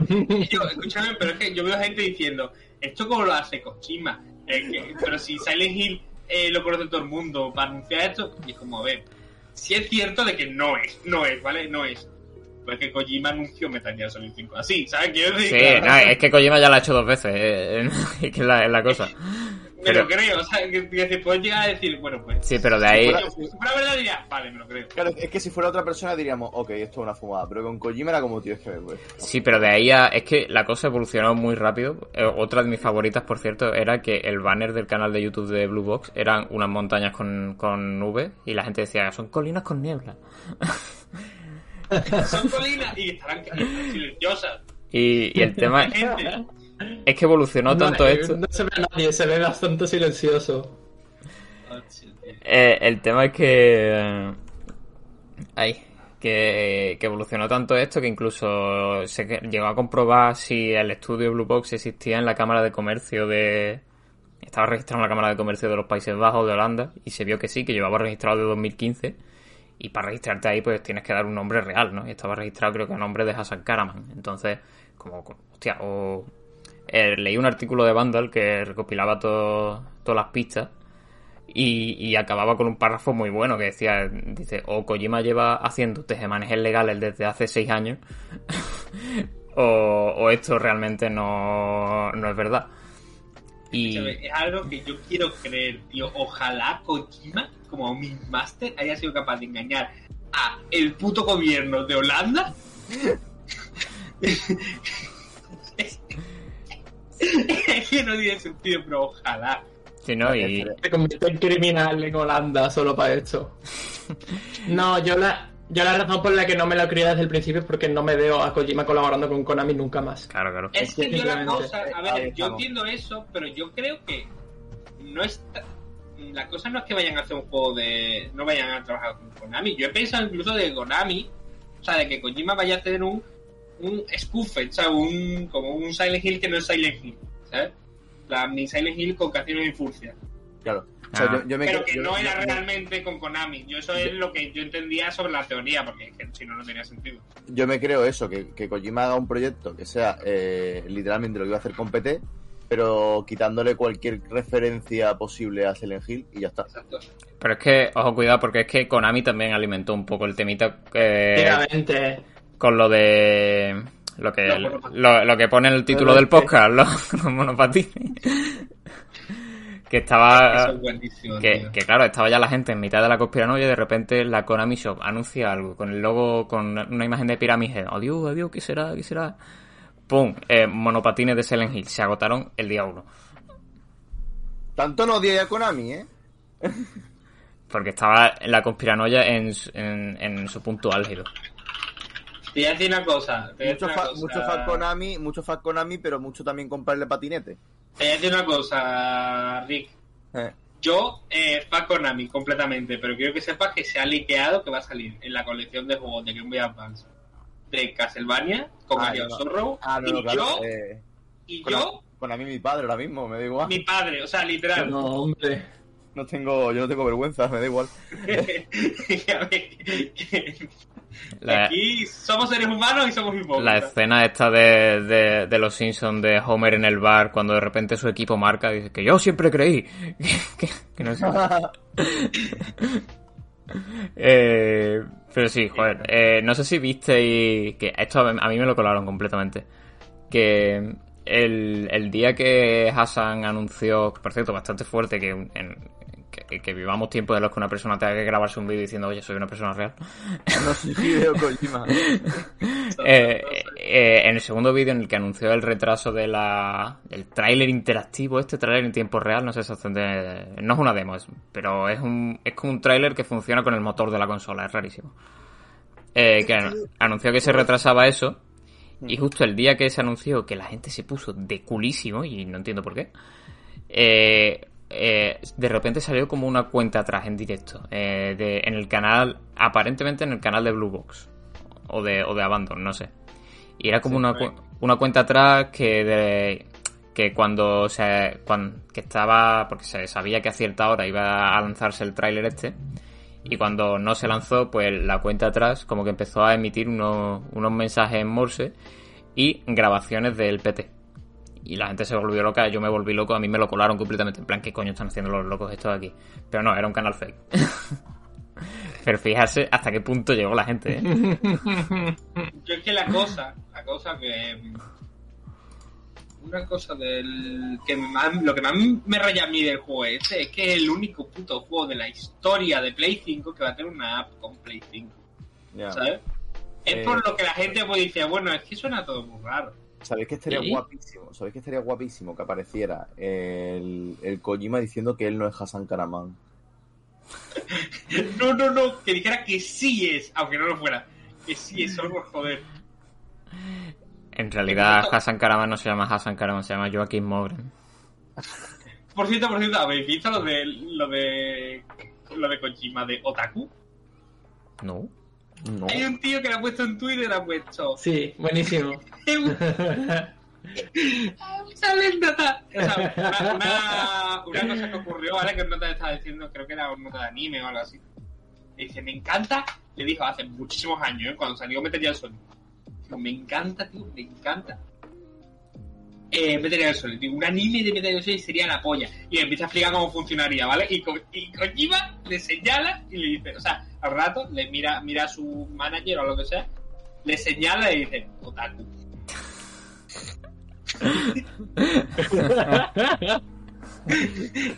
yo, escúchame, pero es que yo veo gente diciendo, ¿esto cómo lo hace Kojima? Eh, que- pero si Silent Hill eh, lo conoce todo el mundo para anunciar esto, y es como, a ver, si es cierto de que no es, no es, ¿vale? No es. Pues que Kojima anunció Metal Gear Solid 5 así, ¿sabes? Quiero decir, Sí, claro, no, es que Kojima ya lo ha hecho dos veces. eh, es que es la, es la cosa. me pero- lo creo, o sea, que, que se puede llegar a decir, bueno, pues... Sí, pero de ahí. fuera- yo, si fuera verdad diría, vale, me lo creo. Claro, es que si fuera otra persona diríamos, ok, esto es una fumada, pero con Kojima era como, tío, es que me pues. Sí, pero de ahí a... Es que la cosa evolucionó muy rápido. Eh, Otra de mis favoritas, por cierto, era que el banner del canal de YouTube de Blue Box eran unas montañas con, con nubes y la gente decía, son colinas con niebla. Son colinas y estarán, y estarán silenciosas. Y, y el tema Gente, es que evolucionó tanto no, eh, esto. No se ve a nadie, se ve bastante silencioso. Eh, el tema es que. eh, Ay, que, que evolucionó tanto esto que incluso se llegó a comprobar si el estudio Blue Box existía en la Cámara de Comercio de. Estaba registrado en la Cámara de Comercio de los Países Bajos, de Holanda, y se vio que sí, que llevaba registrado de 2015. Y para registrarte ahí, pues tienes que dar un nombre real, ¿no? Y estaba registrado, creo que a nombre de Hassan Karaman. Entonces, como, hostia, o. eh, leí un artículo de Vandal que recopilaba to- todas las pistas y, y acababa con un párrafo muy bueno que decía, dice, o Kojima lleva haciendo tejemanejes legales desde hace seis años, o, o esto realmente no, no es verdad. Y Es algo que yo quiero creer, tío. Ojalá Kojima, como mi máster, haya sido capaz de engañar a el puto gobierno de Holanda. es que no tiene sentido, pero ojalá. Sí, ¿no? Y, Se convierte en criminal en Holanda solo para esto. No, yo la, yo la razón por la que no me lo crié desde el principio es porque no me veo a Kojima colaborando con Konami nunca más. claro, claro. Es que yo la cosa, a Ahí ver, yo entiendo eso, pero yo creo que no está. La cosa no es que vayan a hacer un juego de. No vayan a trabajar con Konami. Yo he pensado incluso de Konami, o sea, de que Kojima vaya a tener un. Un Spoofed, o sea, un, como un Silent Hill que no es Silent Hill, ¿sabes? La mi Silent Hill con Casinos y Furcia. Claro. O sea, Ah. yo, yo me Pero que yo- no era yo- realmente con Konami. Yo eso es lo que yo entendía sobre la teoría, porque es que si no, no tenía sentido. yo me creo eso, que, que Kojima haga un proyecto que sea eh, literalmente lo que iba a hacer con PT, pero quitándole cualquier referencia posible a Silent Hill y ya está. Exacto. Pero es que, ojo, cuidado, porque es que Konami también alimentó un poco el temita eh. Con lo de. Lo que, lo, lo que pone en el título del podcast, los, los monopatines. que estaba. Es. Que, claro, estaba ya la gente en mitad de la conspiranoia y de repente la Konami Shop anuncia algo con el logo, con una imagen de pirámide. Adiós, adiós, ¿qué será? ¿Qué será? ¡Pum! Eh, monopatines de Silent Hill. Se agotaron el día uno. Tanto no odia a Konami, ¿eh? Porque estaba la conspiranoia en, su- en, en su punto álgido. Te voy a decir una cosa. Te voy a Mucho, decir una fa, cosa. mucho fan Konami, mucho fan Konami, pero mucho también comprarle patinete. Te voy a decir una cosa, Rick. Eh, Yo, eh, fan Konami completamente, pero quiero que sepas que se ha liqueado que va a salir en la colección de juegos de Game Boy Advance de Castlevania con Ah, Mario. Zorro. Ah, no, y no, claro. yo, eh, y yo, Konami mi padre ahora mismo, me da igual. mi padre, o sea, literal. No, hombre. No tengo, yo no tengo vergüenza, me da igual. A ver, que- que La, Aquí somos seres humanos y somos la hipócritas. escena esta de, de, de los Simpsons de Homer en el bar cuando de repente su equipo marca dice que yo siempre creí que, que no. Eh, pero sí, joder, eh, no sé si visteis que esto a mí me lo colaron completamente. Que el, el día que Hassan anunció, por cierto, bastante fuerte, que, en- que, que vivamos tiempos de los que una persona tenga que grabarse un vídeo diciendo, oye, soy una persona real. No soy Hideo Kojima. Eh, eh, en el segundo vídeo en el que anunció el retraso de la, del tráiler interactivo, este tráiler en tiempo real, no sé exactamente, no es una demo, es- pero es un es como un tráiler que funciona con el motor de la consola, es rarísimo. Eh, que an- anunció que se retrasaba eso y justo el día que se anunció que la gente se puso de culísimo y no entiendo por qué, eh, eh, de repente salió como una cuenta atrás en directo eh, de, en el canal, aparentemente en el canal de Blue Box o de, o de Abandon, no sé. Y era como Sí, una, cu- una cuenta atrás que de, que cuando se que estaba porque se sabía que a cierta hora iba a lanzarse el tráiler este y cuando no se lanzó pues la cuenta atrás como que empezó a emitir unos, unos mensajes en Morse y grabaciones del PT y la gente se volvió loca, yo me volví loco, a mí me lo colaron completamente, en plan, ¿qué coño están haciendo los locos estos aquí? Pero no, era un canal fake. Pero fijarse hasta qué punto llegó la gente, ¿eh? Yo es que la cosa, la cosa que. Una cosa del. que más, lo que más me raya a mí del juego este es que es el único puto juego de la historia de Play 5 que va a tener una app con Play 5, Ya. ¿sabes? Es Eh, por lo que la gente pues dice, bueno, es que suena todo muy raro. ¿Sabéis que estaría ¿Sí? guapísimo? ¿Sabéis que estaría guapísimo que apareciera el, el Kojima diciendo que él no es Hassan Karaman? No, no, no, que dijera que sí es, aunque no lo fuera. Que sí es, solo por joder. En realidad Hassan Karaman no se llama Hassan Karaman, se llama Joaquín Mogren. Por cierto, por cierto, ¿habéis visto lo de. lo de. lo de Kojima de Otaku? No. No. Hay un tío que lo ha puesto en Twitter, ha puesto. Sí, buenísimo. Mucha anécdota. O sea, una, cosa que ocurrió, ¿vale? Que nota estaba diciendo, creo que era una nota de anime o algo así. Y dice, me encanta, le dijo hace muchísimos años, ¿eh? cuando salió Metal Gear Solid. Dijo, me encanta, tío, me encanta. Eh, Metal Gear Solid, un anime de Metal Gear Solid sería la polla. Y le empieza a explicar cómo funcionaría, ¿vale? Y, Ko- y Kojima le señala y le dice, o sea, al rato le mira, mira a su manager o lo que sea, le señala y dice, otaku.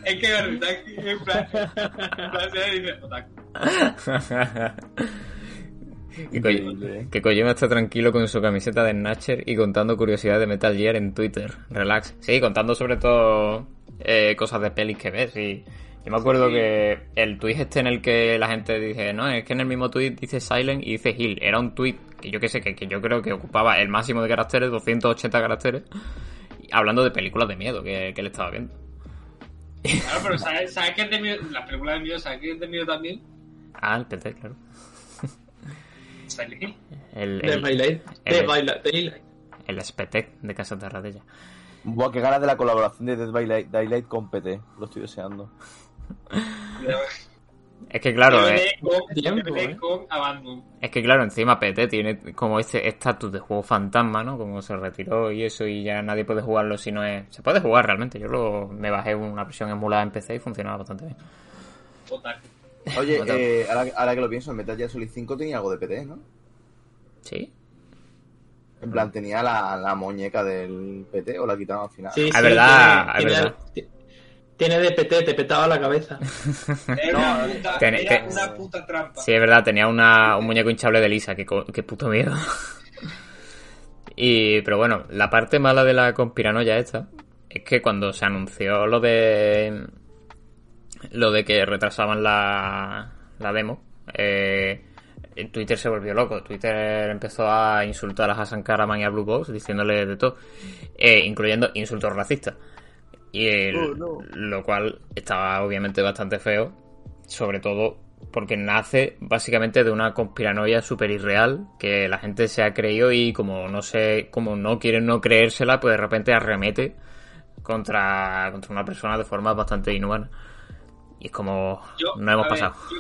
Es que en plan, en plan se le dice otaku. Que, Increíble. que Kojima está tranquilo con su camiseta de Snatcher y contando curiosidades de Metal Gear en Twitter. Relax. Sí, contando sobre todo eh, cosas de pelis que ves. Y yo me acuerdo Sí. que el tweet este en el que la gente dice, no, es que en el mismo tweet dice Silent y dice Hill. Era un tweet que yo que sé, que, que yo creo que ocupaba el máximo de caracteres, 280 caracteres, hablando de películas de miedo que, que él estaba viendo. Claro, pero ¿sabes, ¿sabes qué es de miedo? La película de miedo, ¿sabes qué es de miedo también? Ah, el PT, claro. Silent Hill. El, De el, Daylight. el-. Daylight. el Spetec de Casa Terradella. Buah, qué ganas de la colaboración de Dead by Light- Daylight con PT. Lo estoy deseando. Es que claro, DVD eh, con, Tiempo, eh. con Abandon. Es que claro, encima PT tiene como este estatus de juego fantasma, ¿no? Como se retiró y eso y ya nadie puede jugarlo si no es... Se puede jugar realmente. Yo lo, me bajé una versión emulada en PC y funcionaba bastante bien. Total. Oye, eh, ahora, ahora que lo pienso, el Metal Gear Solid 5 tenía algo de PT, ¿no? ¿Sí? En plan, tenía la, la muñeca del PT o la quitaron al final. Sí, Es sí, verdad, tiene, es tiene- verdad. ti- Tiene de PT, te petaba la cabeza. Era, una, puta, Ten- era ten- una puta trampa. Sí, es verdad, tenía una, un muñeco hinchable de Lisa, que, co- que puto miedo. y, pero bueno, la parte mala de la conspiranoia esta es que cuando se anunció lo de lo de que retrasaban la, la demo, eh, Twitter se volvió loco. Twitter empezó a insultar a Hassan Karaman y a Blue Box diciéndole de todo, eh, incluyendo insultos racistas. Y el- Oh, no. lo cual estaba obviamente bastante feo, sobre todo porque nace básicamente de una conspiranoia súper irreal que la gente se ha creído y como no sé, como no quieren no creérsela, pues de repente arremete contra, contra una persona de forma bastante inhumana. Y es como Yo, no hemos ver, pasado. yo,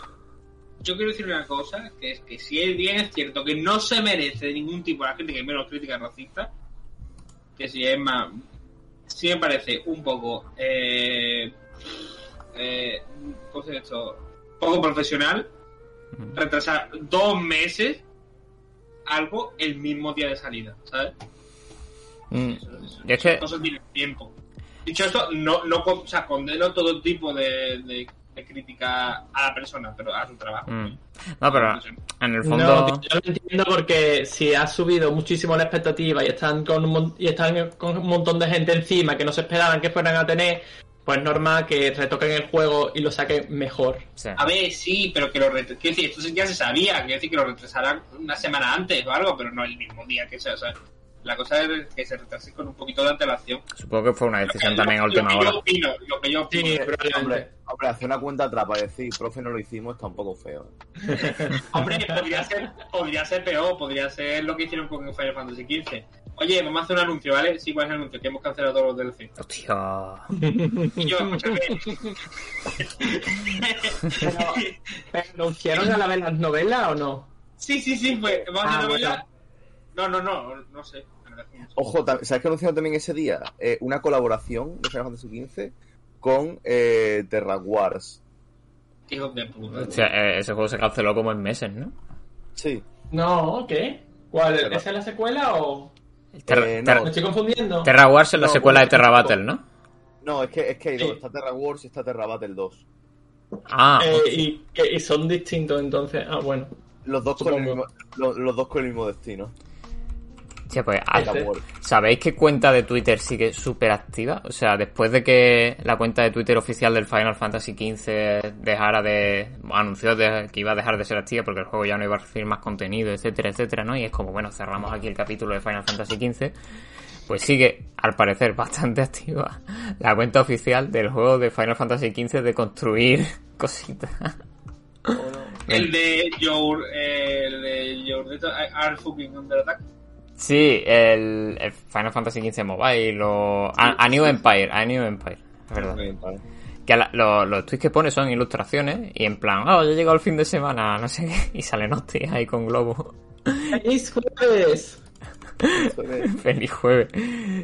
yo quiero decir una cosa, que es que si es bien es cierto que no se merece de ningún tipo de crítica, y menos crítica racista, que si es más, sí me parece un poco, eh, eh, ¿cómo se esto? Poco profesional, retrasar dos meses algo el mismo día de salida, ¿sabes? Mm. Eso, eso, Y es que- cosas tienen tiempo. Dicho esto, no, no o sea, condeno todo tipo de, de- de crítica a la persona, pero a su trabajo. Mm. No, pero en el No, fondo... yo lo entiendo porque si has subido muchísimo la expectativa y están con un, y están con un montón de gente encima que no se esperaban que fueran a tener, pues es normal que retoquen el juego y lo saquen mejor. A ver, sí, pero que lo retrasaran. Quiero decir, esto ya se sabía, quiero decir que lo retrasaran una semana antes o algo, pero no el mismo día que sea. O sea, la cosa es que se retrase con un poquito de antelación. supongo que fue una decisión también a Lo que última yo hora. opino, lo que yo opino. Sí, Hombre, hombre, hacer una cuenta atrás para decir, profe, no lo hicimos, está un poco feo. Hombre, podría ser, podría ser peor, podría ser lo que hicieron con Final Fantasy XV. Oye, vamos a hacer un anuncio, ¿vale? Sí, ¿cuál es el anuncio? Que hemos cancelado todos los DLC. Hostia. Y yo, escúchame. Pero, ¿pero ¿Anunciaron a la vez las novelas o no? Sí, sí, sí, pues vamos Ah, a bueno. novela. No, no, no, no que no sé. Ojo, ¿sabes qué anunciaron también ese día? Eh, una colaboración de Final Fantasy XV con eh, Terra Wars. Hijos de puta. O sea, eh, ese juego se canceló como en meses, ¿no? Sí. No, ¿qué? ¿Cuál? Terra- ¿Esa es la secuela o...? Terra, Eh, no. Terra- ¿Me estoy confundiendo? Terra Wars es la No, secuela de Terra. Battle, ¿no? No, es que, es que hay dos. Está Terra Wars y está Terra Battle 2. Ah, Eh, y, que- y son distintos entonces. Ah, bueno. Los dos, con el Supongo. mismo, los, los dos con el mismo destino. Hostia, pues. ¿sabéis qué cuenta de Twitter sigue súper activa? O sea, después de que la cuenta de Twitter oficial del Final Fantasy XV dejara de... anunció de- que iba a dejar de ser activa porque el juego ya no iba a recibir más contenido, etcétera, etcétera, ¿no? Y es como, bueno, cerramos aquí el capítulo de Final Fantasy XV. Pues sigue, al parecer, bastante activa la cuenta oficial del juego de Final Fantasy XV de construir cositas. El de Your. El de Your. Are fucking under attack. Sí, el, el Final Fantasy XV Mobile o... A, a New Empire, a New Empire, es verdad. Que a la- lo- los tweets que pone son ilustraciones y en plan, oh, ya he llegado el fin de semana, no sé qué, y salen hostias ahí con globo. ¡Feliz jueves! Feliz jueves.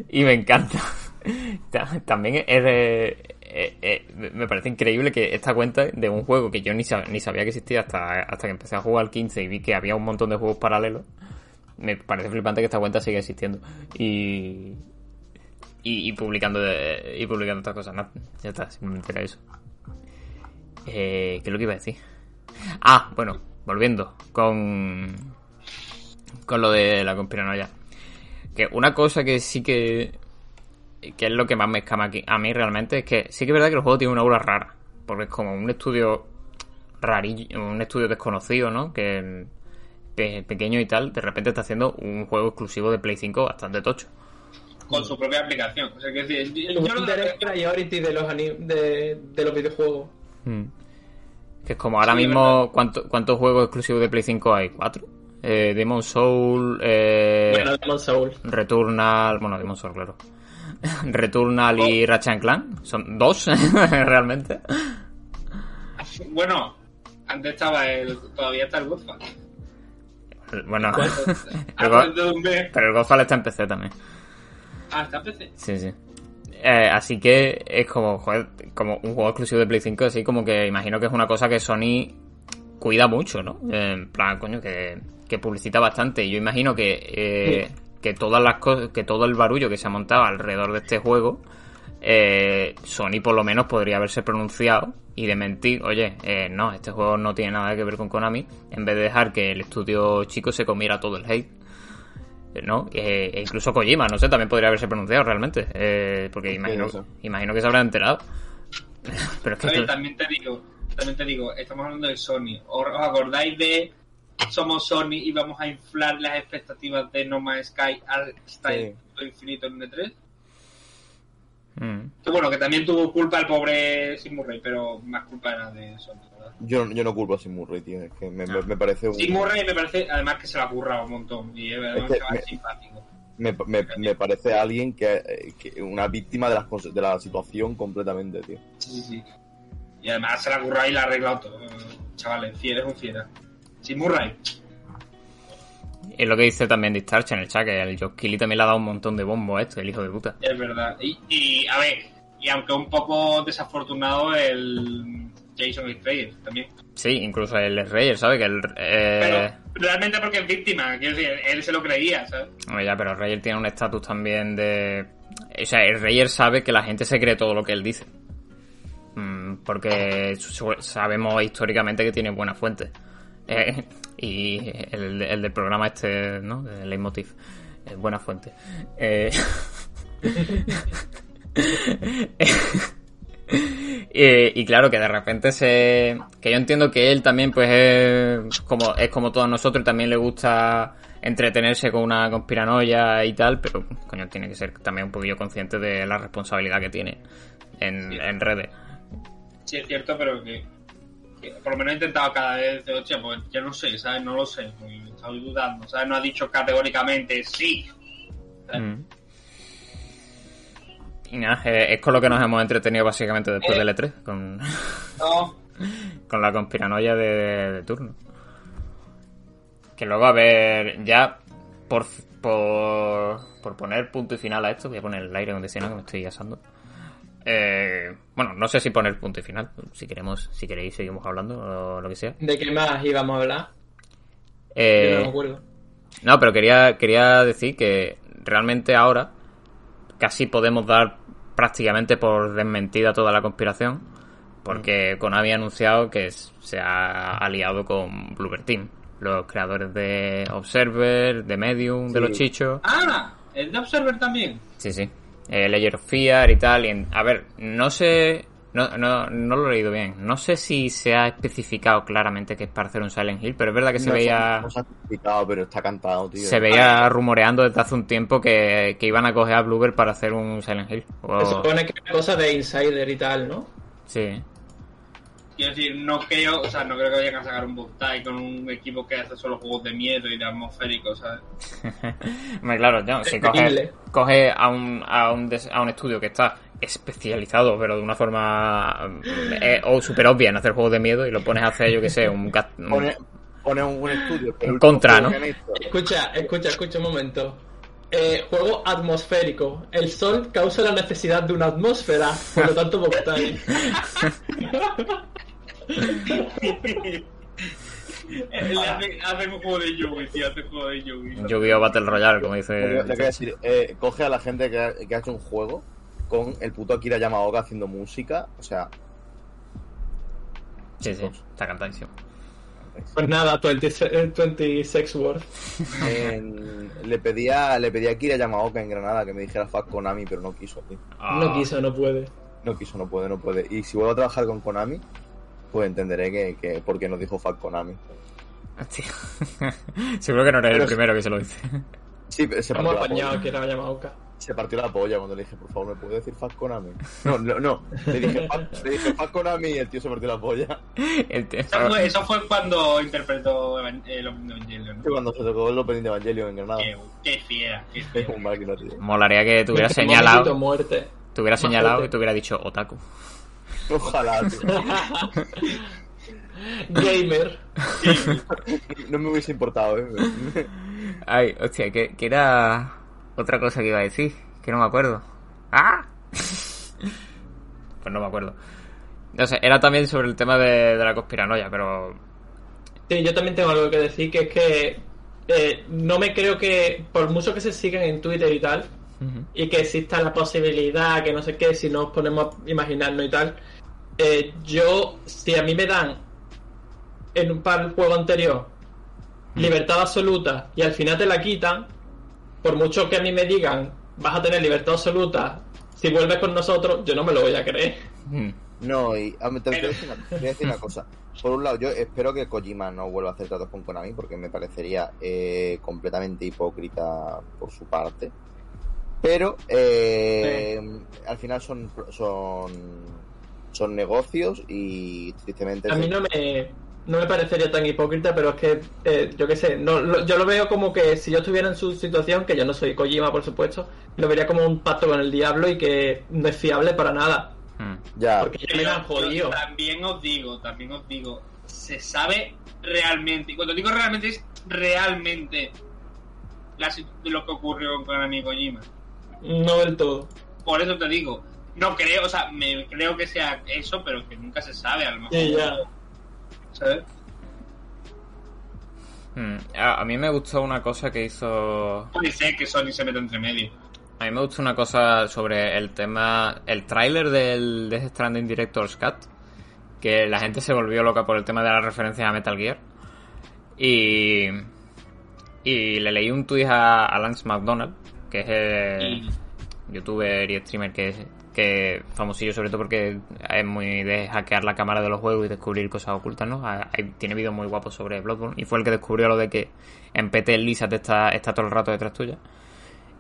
Y me encanta. Ta- También es, eh, eh, eh, me parece increíble que esta cuenta de un juego que yo ni, sab- ni sabía que existía hasta, hasta que empecé a jugar al 15 y vi que había un montón de juegos paralelos. Me parece flipante que esta cuenta siga existiendo. Y, y, publicando de- y publicando estas cosas. Ya está, simplemente era eso. Eh, ¿Qué es lo que iba a decir? Ah, bueno, volviendo con con lo de la conspiranoia. Que una cosa que sí que. que es lo que más me escama aquí a mí realmente es que sí que es verdad que el juego tiene una aura rara. Porque es como un estudio rarillo, un estudio desconocido, ¿no? Que pe- pequeño y tal, de repente está haciendo un juego exclusivo de Play 5 bastante tocho. Con su propia aplicación. O sea, que decir, yo, El yo lo es priority de los, de, de los videojuegos. Que es como ahora Sí, mismo, ¿cuánto- ¿cuántos juegos exclusivos de Play 5 hay? ¿Cuatro? Eh, Demon Soul, eh, Bueno, Demon Soul. Returnal, bueno, Demon Soul, claro. Returnal y Ratchet and Clank, son dos, realmente. Bueno, antes estaba el. Todavía está el Godfall. Bueno, Ah, el Go- pero el Godfall está en PC también. Ah, está en PC. Sí, sí. Eh, así que es como, joder, como un juego exclusivo de Play 5, así como que imagino que es una cosa que Sony cuida mucho, ¿no? Eh, En plan, coño, que, que publicita bastante. Y yo imagino que, eh, que todas las cosas, que todo el barullo que se ha montado alrededor de este juego, eh, Sony por lo menos podría haberse pronunciado y de mentir, oye, eh, no, este juego no tiene nada que ver con Konami, en vez de dejar que el estudio chico se comiera todo el hate. ¿no? Eh, e incluso Kojima, no sé, también podría haberse pronunciado realmente. eh, porque imagino, que se habrá enterado. Pero es que A ver, esto- también te digo, también te digo, estamos hablando de Sony. ¿Os acordáis de somos Sony y vamos a inflar las expectativas de No Man's Sky hasta Sí. el infinito en E3? Mm. Que bueno, que también tuvo culpa el pobre Sim Murray, pero más culpa era de Sony, ¿verdad? Yo, yo no culpo a Sim Murray, tío. Es que me, me- me parece un. Sim Murray me parece, además que se la curra un montón y además Es que se va me- simpático. Me, me- me parece alguien que, eh, que una víctima de, las, de la situación completamente, tío. Sí, sí, sí. Y además se la curra y la ha arreglado todo. Chavales, fiel es un fiera. Sim Murray, Es lo que dice también Discharge en el chat, que el Josh Kelly también le ha dado un montón de bombo a esto, el hijo de puta. Es verdad. Y, y, a ver, y aunque un poco desafortunado el Jason Strayer también. Sí, incluso el Reyes, ¿sabes? Que el. Eh... Pero realmente porque es víctima, quiero decir, él se lo creía, ¿sabes? Hombre, ya, pero Reyes tiene un estatus también de. O sea, el Reyes sabe que la gente se cree todo lo que él dice. Mm, porque sabemos históricamente que tiene buenas fuentes. Eh, y el, el del programa este, ¿no? De Leitmotiv. Es buena fuente. Eh, Eh, y claro que de repente se que yo entiendo que él también pues es como es como todos nosotros y también le gusta entretenerse con una conspiranoia y tal pero coño tiene que ser también un poquillo consciente de la responsabilidad que tiene en, Sí. en redes Sí, es cierto, pero que por lo menos he intentado cada vez decir, hostia, pues yo no sé, ¿sabes? No lo sé, estoy dudando, ¿sabes? No ha dicho categóricamente sí. Mm. y nada es con lo que nos hemos entretenido básicamente después Eh. del E3 con, No, con la conspiranoia de, de turno. Que luego, a ver, ya por, por, por poner punto y final a esto, voy a poner el aire acondicionado que me estoy asando. Eh, bueno, no sé si poner punto y final. Si queremos, si queréis, seguimos hablando o lo que sea. ¿De qué más íbamos a hablar? Yo Eh, no me acuerdo. no, pero quería, quería decir que realmente ahora casi podemos dar prácticamente por desmentida toda la conspiración. Porque Konami ha anunciado que se ha aliado con Bloober Team, los creadores de Observer, de Medium, de los chichos. Ah, el de Observer también. Sí, sí. Eh, of Fear y tal. y en- a ver, no sé. No, no, no lo he leído bien. No sé si se ha especificado claramente que es para hacer un Silent Hill, pero es verdad que se No veía. No se ha explicado, pero está cantado, tío. Se veía rumoreando desde hace un tiempo que, que iban a coger a Bloober para hacer un Silent Hill. O- Se supone que es cosa de Insider y tal, ¿no? Sí. Quiero decir, no creo, o sea, no creo que vayan a sacar un Boktai con un equipo que hace solo juegos de miedo y de atmosféricos, ¿sabes? Claro, no, si Es coge, creíble. coge a, un, a, un des- a un estudio que está especializado, pero de una forma eh, o súper obvia en hacer juegos de miedo y lo pones a hacer, yo que sé, un... un- Pone, pone un, un estudio. que En contra, ¿no? Escucha, escucha, escucha un momento. Eh, juego atmosférico. El sol causa la necesidad de una atmósfera, por lo tanto Boktai. Él hace, hace un juego de Yugi, tío, hace un juego de Yugi. Lluvia Battle Royale, como dice... Le quiero decir, eh, coge a la gente que ha, que ha hecho un juego con el puto Akira Yamaoka haciendo música. O sea, Sí, sí, está cantadísimo. Pues nada, 20, se- eh, 20 Sex World. En- le pedía le pedía a Kira Yamaoka en Granada que me dijera Fuck Konami, pero no quiso, tío. Ah. No quiso, no puede. No quiso, no puede, no puede. Y si vuelvo a trabajar con Konami, pues entenderé que, que por qué nos dijo Fuck Konami. Hostia. Seguro que no eres el primero que se lo dice. Sí, pero se Hemos partió, la apañado polla. que era Yamaoka. Se partió la polla cuando le dije, por favor, ¿me puede decir Fuck Konami? No, no, no. Le dije Fuck, le dije Konami y el tío se partió la polla. Eso fue, eso fue cuando interpretó el Opening de Evangelion, ¿no? cuando se tocó el opening de Evangelion en Granada. Qué, qué fiera, qué Es fiera. un máquina, tío. Molaría que te hubiera Momentito señalado, muerte. te hubiera señalado y te hubiera dicho otaku. Ojalá, tío. Gamer. No me hubiese importado, eh. Ay, hostia, que, que era otra cosa que iba a decir, que no me acuerdo. ¡Ah! pues no me acuerdo. No sé, era también sobre el tema de, de la conspiranoia, pero... Sí, yo también tengo algo que decir, que es que eh, no me creo que, por mucho que se sigan en Twitter y tal, y que exista la posibilidad, que no sé qué, si nos ponemos a imaginarnos y tal, eh, yo, si a mí me dan en un par juego anterior libertad absoluta y al final te la quitan, por mucho que a mí me digan vas a tener libertad absoluta si vuelves con nosotros, yo no me lo voy a creer. Mm. No, y a mí te, te voy a Pero- decir una, te voy a decir una cosa. Por un lado, yo espero que Kojima no vuelva a hacer tratos con Konami porque me parecería eh, completamente hipócrita por su parte. Pero eh, al final son, son son negocios y tristemente A mí no me, no me parecería tan hipócrita, pero es que, eh, yo qué sé, no, lo- yo lo veo como que si yo estuviera en su situación, que yo no soy Kojima, por supuesto, lo vería como un pacto con el diablo y que no es fiable para nada. Mm. ya Porque ya me han jodido. También os digo, también os digo, se sabe realmente, y cuando digo realmente es realmente la lo que ocurrió con Konami Kojima. No del todo. Por eso te digo, no creo, o sea, me creo que sea eso, pero que nunca se sabe, a lo mejor. Sí, ya. ¿Sabes? Mm. A, a mí me gustó una cosa que hizo... Puede ser que Sony se meta entre medio. A mí me gustó una cosa sobre el tema... El tráiler del Death Stranding Director's Cut. Que la gente se volvió loca por el tema de las referencias a Metal Gear. Y... Y le leí un tuit a, a Lance McDonald, que es el Y- youtuber y streamer que es que famosillo sobre todo porque es muy de hackear la cámara de los juegos y descubrir cosas ocultas, ¿no? Ah, hay- tiene vídeos muy guapos sobre Bloodborne y fue el que descubrió lo de que en PT Lisa te está, está todo el rato detrás tuya.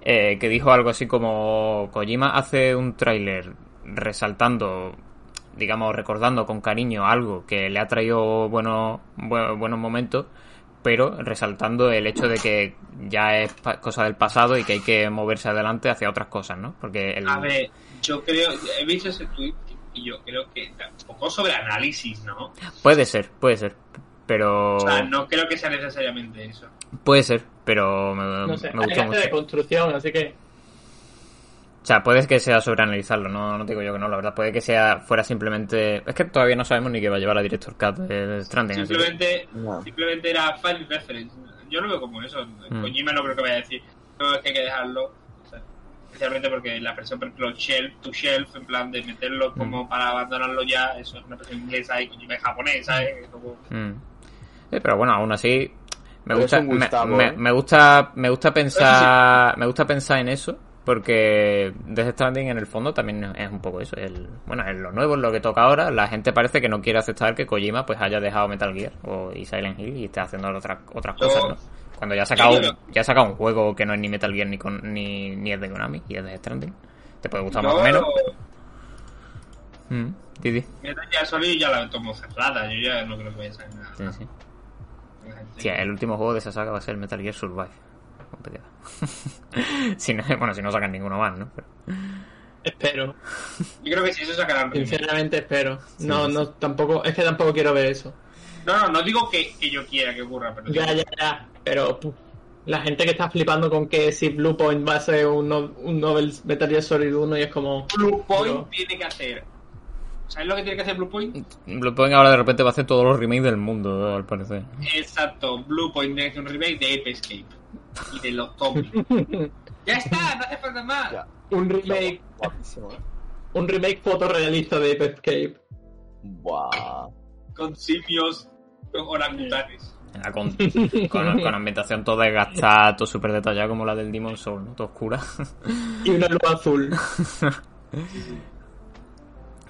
Eh, que dijo algo así como Kojima hace un tráiler resaltando, digamos, recordando con cariño algo que le ha traído buenos, bu- buenos momentos, pero resaltando el hecho de que ya es cosa del pasado y que hay que moverse adelante hacia otras cosas, ¿no? Porque el... yo creo, he visto ese tweet y yo creo que un poco sobre análisis, ¿no? Puede ser, puede ser, pero... O sea, no creo que sea necesariamente eso. Puede ser, pero me, No sé, me gustó gente de mucho. construcción, así que O sea, puede que sea sobreanalizarlo, no, no digo yo que no, la verdad. Puede que sea fuera simplemente... Es que todavía no sabemos ni qué va a llevar la Director Cut de, Stranding. Simplemente, No. simplemente era fan reference. Yo lo veo como eso. Mm. Kojima no creo que vaya a decir, no, es que hay que dejarlo. Especialmente porque la presión, por ejemplo, shelf to shelf, en plan de meterlo como Mm. para abandonarlo ya, eso es una presión inglesa y es japonés, ¿sabes? Como- Mm. Sí, pero bueno, aún así me gusta, me, ¿eh? me gusta, me gusta pensar, me gusta pensar en eso porque Death Stranding en el fondo también es un poco eso, el, bueno, es lo nuevo, es lo que toca ahora. La gente parece que no quiere aceptar que Kojima pues haya dejado Metal Gear o y Silent Hill y esté haciendo otras otras cosas, ¿no? Cuando ya ha sacado, ya ha sacado un juego que no es ni Metal Gear ni con, ni, ni es de Konami y es de Stranding. Te puede gustar más o menos. Mm, Didi. Mira, ya Sony ya la tomo cerrada, yo ya no creo que vaya a salir nada. Sí, sí. El último juego de esa saga va a ser Metal Gear Survive. Si no, bueno, si no sacan ninguno más, ¿no? Pero- espero. Yo creo que si eso sacarán. Sinceramente espero. No, sí, no, tampoco, es que tampoco quiero ver eso. No, no, no digo que, que yo quiera que ocurra, pero. Ya, ya, ya. Pero puf, la gente que está flipando con que si Bluepoint va a ser un, no- un novel Metal Gear Solid 1 y es como... Blue Point Pero- tiene que hacer. ¿Sabes lo que tiene que hacer Blue Point? Bluepoint ahora de repente va a hacer todos los remakes del mundo, al parecer. Exacto, Blue Point tiene que hacer un remake de Ape Escape y de los zombies. ya está, no hace falta más. Ya. un remake Guapísimo, ¿eh? un remake fotorrealista de Ape Escape. Buah. Con simios orangutanes. Venga, Con, con, con ambientación toda desgastada, todo súper detallada como la del Demon Soul, ¿no? Todo oscura. Y una luz azul.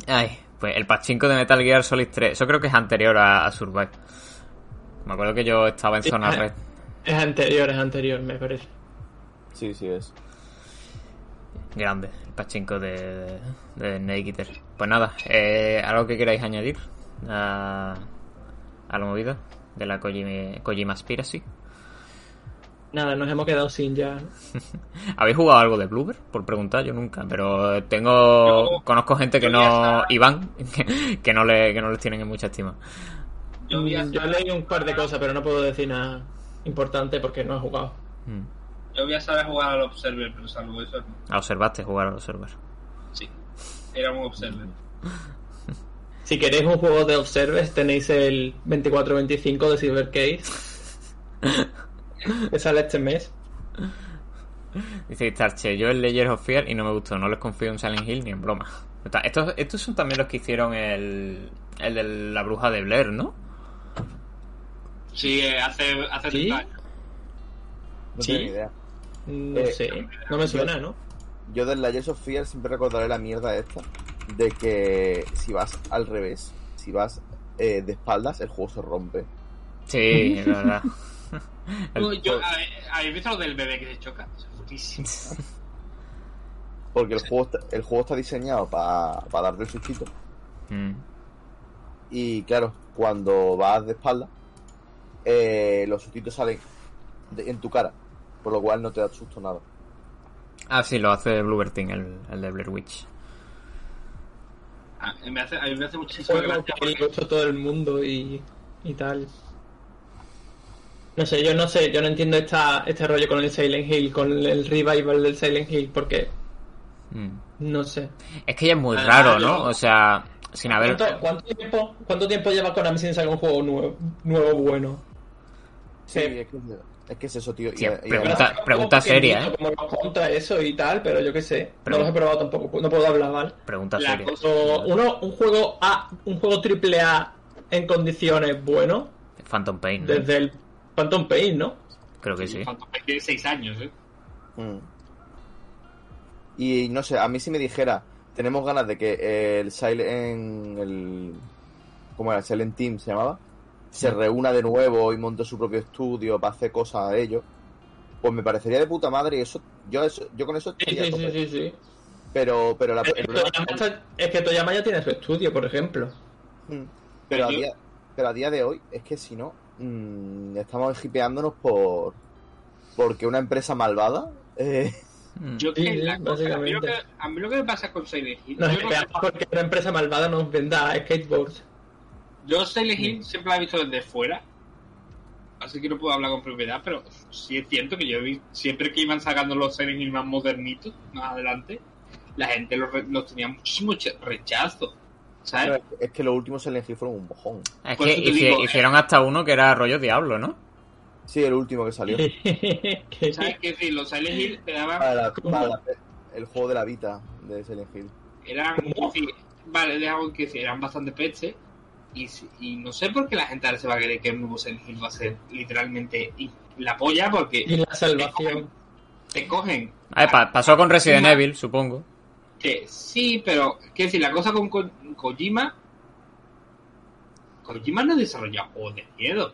Ay, pues el pachinko de Metal Gear Solid 3, eso creo que es anterior a, a Survive. Me acuerdo que yo estaba en zona red. Es anterior, es anterior, me parece. Sí, sí es. Grande, el pachinko de, de, de Eater. Pues nada, eh, ¿algo que queráis añadir a, a la movida de la Kojima, Kojima Aspiracy? Nada, nos hemos quedado sin ya. ¿Habéis jugado algo de Bloober? Por preguntar, yo nunca, pero tengo... Yo- conozco gente que no... Iván, que, que no le, que no les tienen en mucha estima. Yo voy a Mm, Yo leí un par de cosas, pero no puedo decir nada importante porque no he jugado. Mm. Yo voy a saber jugar al Observer, pero salvo eso, no. Ah, observaste jugar al Observer. Sí. Era un Observer. Si queréis un juego de Observers, tenéis el 2425 de Silver Case. que sale este mes. Dice Starche, yo el Layers of Fear y no me gustó, no les confío en Silent Hill ni en broma. Estos, estos son también los que hicieron el, el de la bruja de Blair, ¿no? Sí, eh, hace, hace ¿Sí? 30 años. No Sí. tengo ni idea. No Eh, sé, no me suena, ¿no? Yo del Layers of Fear siempre recordaré la mierda esta de que si vas al revés, si vas eh, de espaldas, el juego se rompe. Sí, es verdad. El- yo, ¿Habéis visto lo del bebé que se choca? Eso es putísimo. Porque el juego está, el juego está diseñado para darte el sustito. Mm. Y claro, cuando vas de espalda, eh, los sustitos salen de- en tu cara. Por lo cual no te da susto nada. Ah, sí, lo hace Bluebird Team, el, el de Blair Witch. A, me hace, a mí me hace muchísimo gracia porque todo el mundo y, y tal. No sé, yo no sé, yo no entiendo esta, este rollo con el Silent Hill, con el revival del Silent Hill, porque Mm. no sé. Es que ya es muy Ah, raro, yo- ¿no? O sea, sin haber... ¿Cuánto, cuánto tiempo, ¿Cuánto tiempo lleva Konami sin sacar un juego nuevo, nuevo bueno? Sí, Sí. es, que, es que es eso, tío. Y- Tía, y pregunta- pregunta seria, ¿eh? Como los contra eso y tal, pero yo qué sé. No los he probado tampoco, no puedo hablar mal. Pregunta La seria. uno, un juego A, un juego triple A en condiciones bueno, Phantom Pain, ¿no? desde el Phantom Pain, ¿no? Creo que sí. Phantom Pain tiene 6 años, ¿eh? Mm. Y no sé, a mí si me dijera, tenemos ganas de que el Silent, el, ¿cómo era? Silent Team se llamaba, se reúna de nuevo y monte su propio estudio para hacer cosas de ello, pues me parecería de puta madre y eso, yo eso, yo con eso Sí, a sí, sí, sí, sí. Pero, pero la, Es el que, problema- Toyama está- es que Toyama ya tiene su estudio, por ejemplo. Mm. pero, a día, pero a día de hoy es que si no, mm, estamos hipeándonos por porque una empresa malvada eh, Mm. Yo Sí, que la cosa, a mí, lo que, básicamente. a mí lo que me pasa con Silent Hill, Nos no- porque una empresa malvada nos venda skateboards. Yo Silent Hill siempre la he visto desde fuera, así que no puedo hablar con propiedad, pero sí es cierto que yo vi, siempre que iban sacando los Silent Hill más modernitos, más adelante, la gente los, tenía muchísimo rechazo, ¿sabes? es que los últimos Silent Hill fueron un bojón. Es que eso te hici- digo, eh. hicieron hasta uno que era rollo Diablo, ¿no? Sí, el último que salió. ¿Sabes qué decir? Los Silent Hill te daban Para la- para la- el juego de la Vita de Silent Hill. eran vale dejaban que sí, eran bastante peche y, y no sé por qué la gente ahora se va a creer que el nuevo Silent Hill va a ser literalmente y- la polla porque y la salvación. te cogen A ver, pa- pasó con Resident Kojima, Evil, supongo. que sí pero quiero decir la cosa con Ko- Kojima Kojima no desarrolla juegos de miedo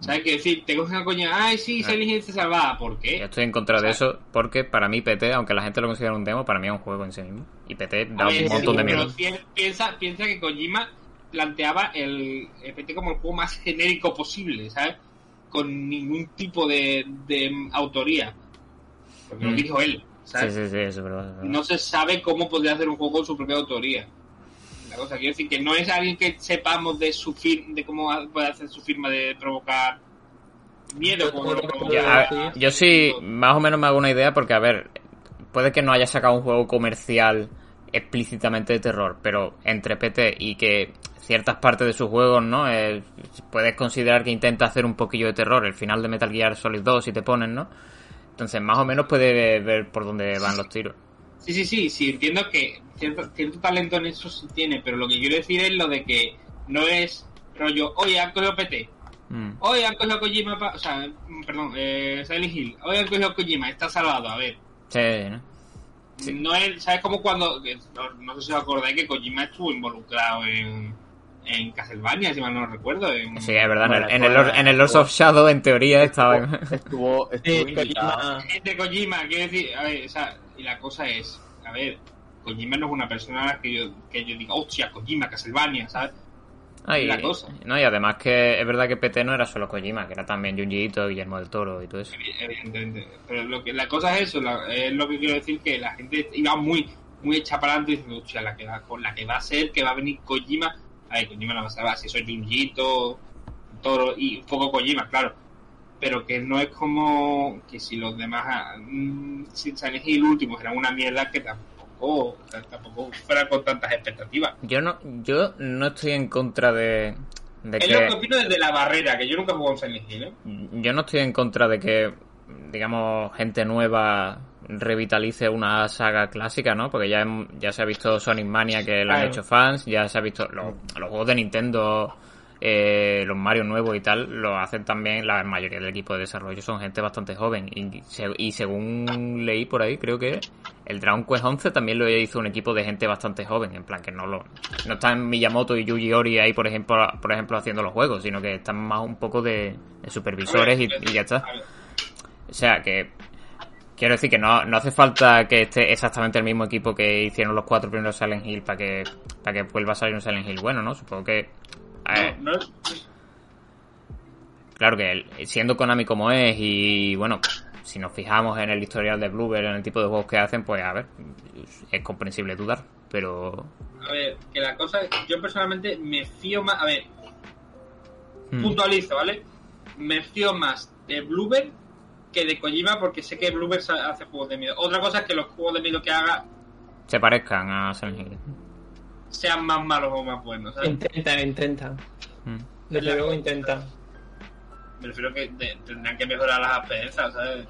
¿sabes qué decir? te cogen a coña ay sí Ah. Silent Hill se salvaba ¿por Yo qué? estoy en contra de O sea, eso porque para mí PT, aunque la gente lo considera un demo, para mí es un juego en sí mismo. Y PT da ver, un montón sí, de pero miedo. pi- Piensa, piensa que Kojima planteaba el PT como el juego más genérico posible, ¿sabes? Con ningún tipo de, de autoría. Porque lo Mm. dijo él, Sí, ¿sabes? sí, sí, eso es verdad. es verdad. No se sabe cómo podría hacer un juego con su propia autoría. La cosa, quiero decir que no es alguien que sepamos de su fir- de cómo puede hacer su firma de provocar miedo. Como, como- Yo, ver, yo sí, más o menos me hago una idea porque, a ver, puede que no haya sacado un juego comercial explícitamente de terror, pero entre PT y que ciertas partes de sus juegos, ¿no? Eh, puedes considerar que intenta hacer un poquillo de terror. El final de Metal Gear Solid 2, si te ponen, ¿no? Entonces, más o menos puede ver por dónde van los tiros. Sí, sí, sí, sí, entiendo que cierto, cierto talento en eso sí tiene, pero lo que quiero decir es lo de que no es rollo, oye, han cogido PT, Mm. oye, han cogido Kojima, pa- o sea, perdón, eh, Silent Hill, oye, han cogido Kojima, está salvado, a ver. Sí, ¿no? Sí. No es, ¿sabes? Como cuando, no, no sé si os acordáis que Kojima estuvo involucrado en, en Castlevania, si mal no recuerdo. En, Sí, es verdad. en en, el, en el Lords of Shadow, en teoría, estaba. en- Estuvo, estuvo invitado. Kojima. de Kojima, quiero decir, a ver, o sea, y la cosa es, a ver, Kojima no es una persona que yo, que yo diga, hostia, Kojima, Castlevania, ¿sabes? Ah, y, la cosa. No, y además que es verdad que PT no era solo Kojima, que era también Junji Ito, Guillermo del Toro y todo eso. Evi- Evidentemente. Pero lo que, la cosa es eso, la- es lo que quiero decir, que la gente iba muy muy hecha para adelante diciendo, hostia, la que, va, con la que va a ser, que va a venir Kojima, a ver, Kojima no a salvar, si soy Junjito, Toro y un poco Kojima, claro. Pero que no es como que si los demás, mm, si Silent Hill últimos eran una mierda que tampoco, tampoco fuera con tantas expectativas. Yo no, yo no estoy en contra de, de Es lo que que. opino desde la barrera, que yo nunca he jugado un Silent Hill, ¿eh? Yo no estoy en contra de que, digamos, gente nueva revitalice una saga clásica, ¿no? Porque ya, ya se ha visto Sonic Mania que lo han hecho fans, ya se ha visto los, los juegos de Nintendo, eh, los Mario nuevos y tal, lo hacen también la mayoría del equipo de desarrollo, son gente bastante joven. Y, se- y según leí por ahí, creo que el Dragon Quest 11 también lo hizo un equipo de gente bastante joven, en plan que no lo no están Miyamoto y Yuji Ori ahí, por ejemplo, por ejemplo haciendo los juegos, sino que están más un poco de, de supervisores y, y ya está. O sea que quiero decir que no, no hace falta que esté exactamente el mismo equipo que hicieron los cuatro primeros Silent Hill para que para que vuelva a salir un Silent Hill bueno, ¿no? Supongo que eh, no, no es- claro que siendo Konami como es y bueno, si nos fijamos en el historial de Bluebird, en el tipo de juegos que hacen, pues a ver, es comprensible dudar, pero A ver, que la cosa, yo personalmente me fío más, a ver, hmm, puntualizo, ¿vale? Me fío más de Bluebird que de Kojima porque sé que sa- hace juegos de miedo. Otra cosa es que los juegos de miedo que haga se parezcan a Silent Hill. sean más malos o más buenos, ¿sabes? Intentan, intentan. Hmm. Desde luego intentan. Me refiero que de- tendrán que mejorar las asperezas, ¿sabes?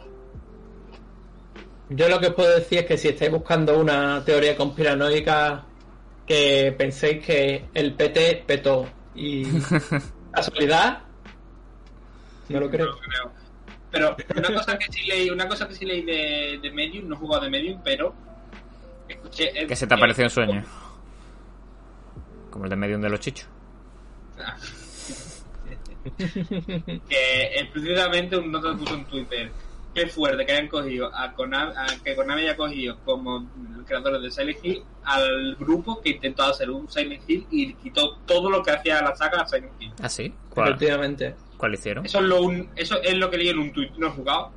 Yo lo que os puedo decir es que si estáis buscando una teoría conspiranoica, que penséis que el PT petó. Y casualidad, no lo creo. No creo. Pero una cosa que sí leí, una cosa que sí leí de, de Medium, no he jugado de Medium, pero escuché Que se te ha parecido un sueño. Como el de Medium de los chichos. que explícitamente un nota puso en Twitter qué fuerte que hayan cogido a Konami, a- que Konami haya cogido como creadores de Silent Hill al grupo que intentó hacer un Silent Hill y quitó todo lo que hacía la saga a Silent Hill. ¿Ah, sí? ¿Cuál, Efectivamente. Cuál hicieron? Eso es lo, un- eso es lo que leí en un tweet, no he jugado.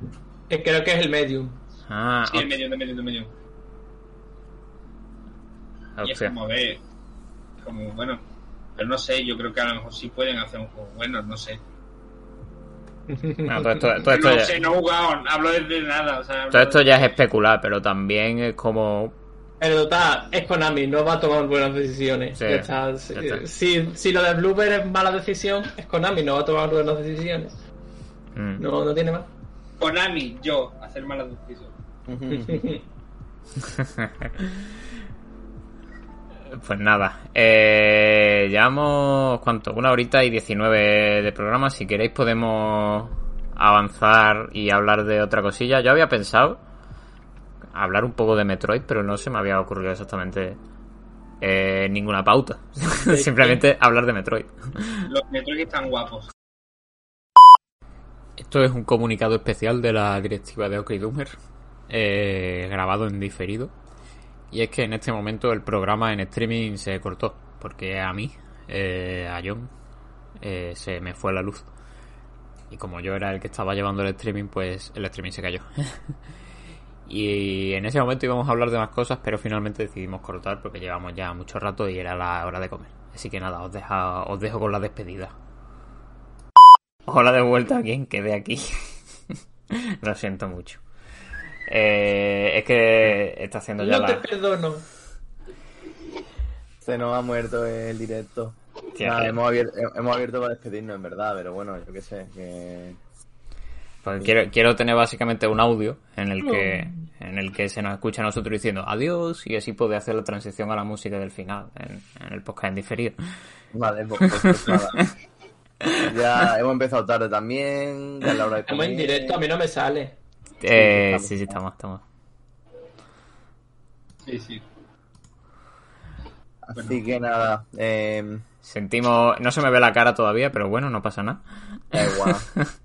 Que creo que es el medium. Ah, Sí, en medio, de medio, de medio. Y es como, ve, como, bueno, pero no sé, yo creo que a lo mejor sí pueden hacer un juego bueno, no sé. Bueno, todo esto, todo esto no ya- sé, no he jugado, hablo desde nada, o sea, hablo todo esto de- ya es especular, pero también es como... Pero total, es Konami, no va a tomar buenas decisiones. Sí, Ya está. Si, ya está. si, si lo de Bluebird es mala decisión, es Konami, no va a tomar buenas decisiones. mm. No, no tiene más. Konami, yo, hacer malas decisiones. Pues nada, eh, llevamos, ¿cuánto? Una horita y 19 de programa. Si queréis podemos avanzar y hablar de otra cosilla. Yo había pensado hablar un poco de Metroid, pero no se me había ocurrido exactamente eh, ninguna pauta. Simplemente hablar de Metroid. Los Metroid están guapos. Esto es un comunicado especial de la directiva de Okidoomer, eh, grabado en diferido. Y es que en este momento el programa en streaming se cortó, porque a mí, eh, a John, eh, se me fue la luz. Y como yo era el que estaba llevando el streaming, pues el streaming se cayó. y en ese momento íbamos a hablar de más cosas, pero finalmente decidimos cortar porque llevamos ya mucho rato y era la hora de comer. Así que nada, os, deja, os dejo con la despedida. Hola de vuelta a quien quede aquí. Lo siento mucho. Eh, es que está haciendo ya No te la. perdono. Se nos ha muerto el directo. Nada, hemos, abierto, hemos abierto para despedirnos, en verdad, pero bueno, yo qué sé. Que... Porque quiero, quiero tener básicamente un audio en el que en el que se nos escucha a nosotros diciendo adiós y así poder hacer la transición a la música del final en, en el podcast en diferido. Vale, pues, pues, pues nada. Ya hemos empezado tarde también. Ya la hora de Estamos en directo, a mí no me sale. Eh, sí, sí, estamos, estamos. Sí, sí. Así que nada. Eh, Sentimos, no se me ve la cara todavía, pero bueno, no pasa nada. da igual.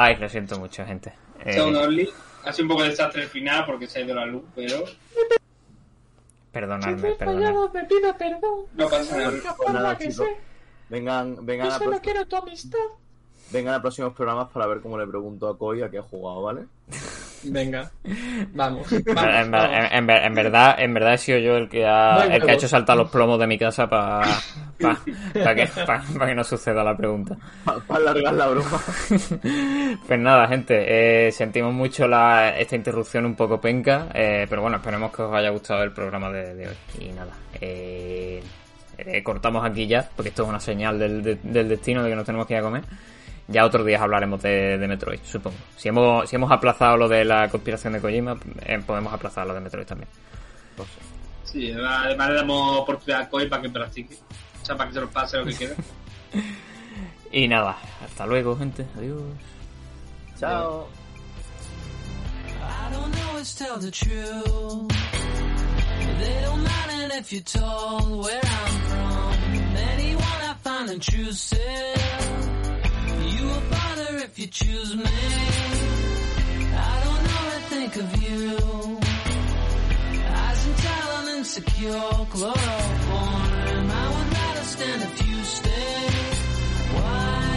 Ay, lo siento mucho, gente. Eh, Sound Only. Ha sido un poco de desastre el final porque se ha ido la luz, pero perdonadme, perdonadme. me pido perdón. no pasa nada. Pues nada, chicos. Vengan, vengan, a pro- quiero tu amistad. vengan a próximos programas para ver cómo le pregunto a Koi a qué ha jugado, ¿vale? Venga, vamos. En, vamos, en- vamos. en- en ver- en verdad, en verdad he sido yo el que ha, el que ha hecho saltar los plomos de mi casa para que, pa- pa que no suceda la pregunta. Para alargar la broma. Pues nada, gente, eh, sentimos mucho la, esta interrupción un poco penca, eh, pero bueno, esperemos que os haya gustado el programa de, de hoy. Y nada, eh, eh, cortamos aquí ya, porque esto es una señal del, de- del destino de que nos tenemos que ir a comer. Ya otros días hablaremos de, de Metroid, supongo. Si hemos, si hemos aplazado lo de la conspiración de Kojima, eh, podemos aplazar lo de Metroid también. Sé. Sí, además le damos oportunidad a Koi para que practique. O sea, para que se lo pase lo que quiera. Y nada, hasta luego, gente. Adiós. Chao. I don't always tell the truth. But they don't mind it if you're told where I'm from. Anyone I find intrusive. You a bother if you choose me. I don't know what to think of you. Eyes and talent insecure, chloroform. I would rather stand if you stay. Why?